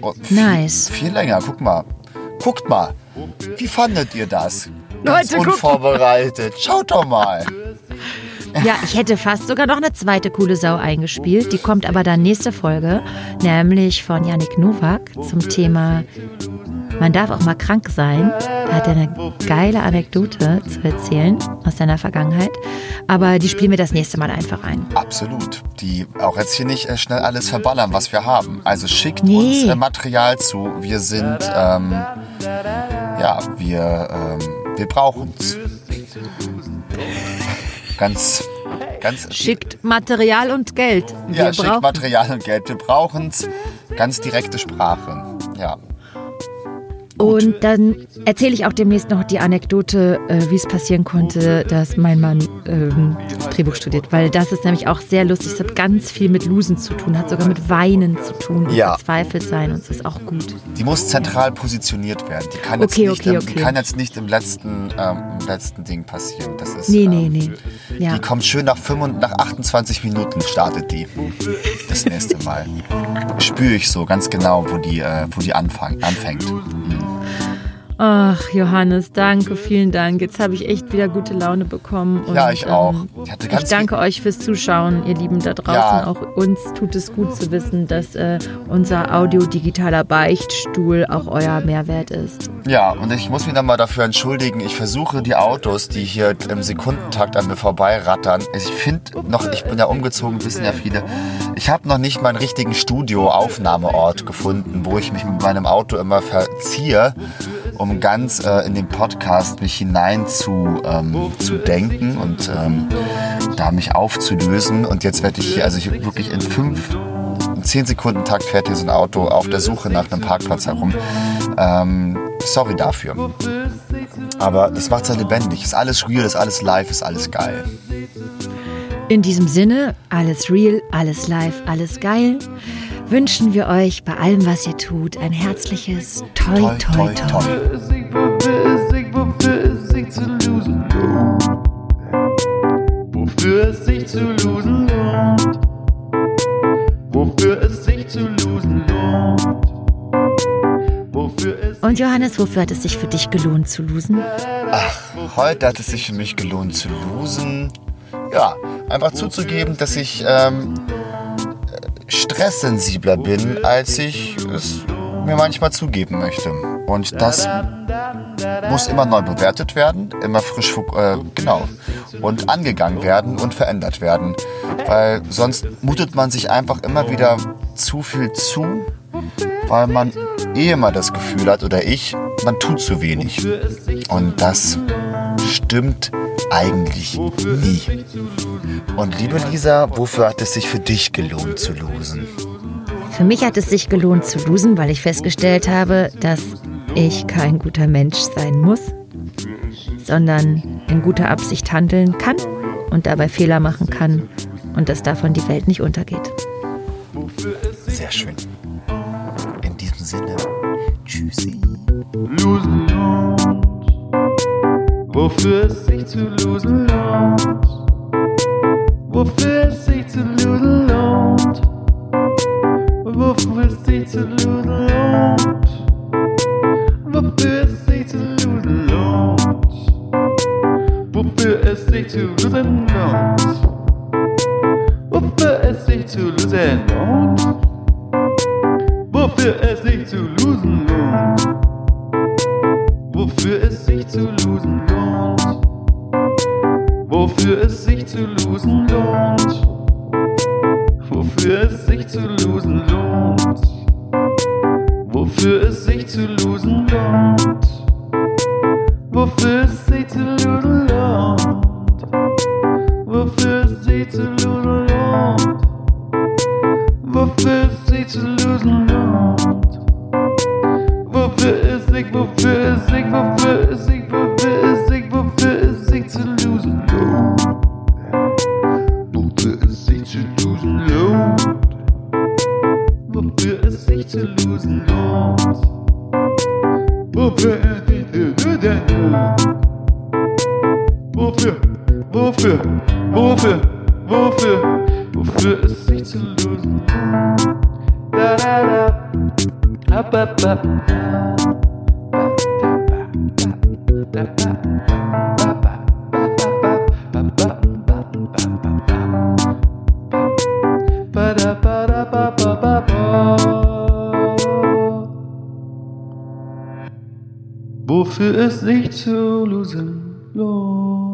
Oh, viel, Nice. Viel länger, guck mal. Guckt mal. Wie fandet ihr das? Ganz Leute, unvorbereitet. Schaut doch mal. Ja, ich hätte fast sogar noch eine zweite coole Sau eingespielt. Die kommt aber dann nächste Folge, nämlich von Yannick Nowak zum Thema Man darf auch mal krank sein. Da hat er eine geile Anekdote zu erzählen aus seiner Vergangenheit. Aber die spielen wir das nächste Mal einfach ein. Absolut. Die auch jetzt hier nicht äh, schnell alles verballern, was wir haben. Also schickt Nee. uns äh, Material zu. Wir sind, ähm, ja, wir, ähm, wir brauchen es. Ganz, ganz. Schickt Material und Geld. Wir ja, schickt Material und Geld. Wir brauchen es. Ganz direkte Sprache. Ja. Und dann erzähle ich auch demnächst noch die Anekdote, äh, wie es passieren konnte, dass mein Mann ähm, Drehbuch studiert. Weil das ist nämlich auch sehr lustig. Es hat ganz viel mit Losen zu tun, hat sogar mit Weinen zu tun und Ja. verzweifelt sein und so ist auch gut. Die muss zentral positioniert werden. Die kann jetzt, Okay, nicht, okay, im, okay. Die kann jetzt nicht im letzten, ähm, im letzten Ding passieren. Das ist, Nee, ähm, nee, nee. Ja. Die kommt schön nach, 25, nach 28 Minuten startet die. Das nächste Mal. Spüre ich so ganz genau, wo die, äh, wo die anfang, anfängt. Ach, Johannes, danke, vielen Dank. Jetzt habe ich echt wieder gute Laune bekommen. Und, Ja, ich auch. ähm, Ich Ich danke euch fürs Zuschauen, ihr Lieben da draußen. Ja. Auch uns tut es gut zu wissen, dass äh, unser audio-digitaler Beichtstuhl auch euer Mehrwert ist. Ja, und ich muss mich nochmal dafür entschuldigen. Ich versuche die Autos, die hier im Sekundentakt an mir vorbeirattern. Ich finde noch, ich bin ja umgezogen, wissen ja viele. Ich habe noch nicht meinen richtigen Studio-Aufnahmeort gefunden, wo ich mich mit meinem Auto immer verziehe. Um ganz äh, in den Podcast mich hinein zu, ähm, zu denken und ähm, da mich aufzulösen. Und jetzt werde ich hier, also ich wirklich in fünf, in zehn Sekunden Takt fährt hier so ein Auto auf der Suche nach einem Parkplatz herum. Ähm, sorry dafür. Aber das macht es ja lebendig. Ist alles real, ist alles live, ist alles geil. In diesem Sinne, alles real, alles live, alles geil, wünschen wir euch bei allem, was ihr tut, ein herzliches Toi, toi, toi. toi. Wofür es sich zu losen lohnt. Wofür es sich zu losen lohnt. Wofür es Und Johannes, wofür hat es sich für dich gelohnt zu losen? Heute hat es sich für mich gelohnt zu losen. Ja, einfach zuzugeben, dass ich ähm, stresssensibler bin, als ich es mir manchmal zugeben möchte. Und das muss immer neu bewertet werden, immer frisch, äh, genau, und angegangen werden und verändert werden. Weil sonst mutet man sich einfach immer wieder zu viel zu, weil man eh immer das Gefühl hat, oder ich, man tut zu wenig. Und das stimmt eigentlich nie. Und liebe Lisa, wofür hat es sich für dich gelohnt zu losen? Für mich hat es sich gelohnt zu losen, weil ich festgestellt habe, dass ich kein guter Mensch sein muss, sondern in guter Absicht handeln kann und dabei Fehler machen kann und dass davon die Welt nicht untergeht. Sehr schön. In diesem Sinne, tschüssi. losen lohnt. Wofür es sich zu losen lohnt. Wofür es sich zu losen lohnt. Wofür es sich zu losen lohnt. Wofür es sich zu losen lohnt. Wofür es sich zu losen lohnt. Wofür es sich zu losen lohnt. Wofür es sich zu losen lohnt. Wofür es sich zu losen lohnt. Wofür es sich zu losen lohnt. Wofür es sich zu losen lohnt. Wofür es sich zu losen lohnt. Wofür es sich zu losen lohnt. Wofür es sich zu losen lohnt. Wofür es sich zu losen lohnt. Wofür es sich, wofür es sich, wofür es sich, wofür es sich, wofür es sich zu losen lohnt. Wofür es sich zu losen. Wofür es sich zu losen. Wofür es sich zu. Wofür, wofür, wofür, wofür, wofür es sich zu losen lohnt. Da da da. Up, up, up. Wofür es sich zu losen lohnt.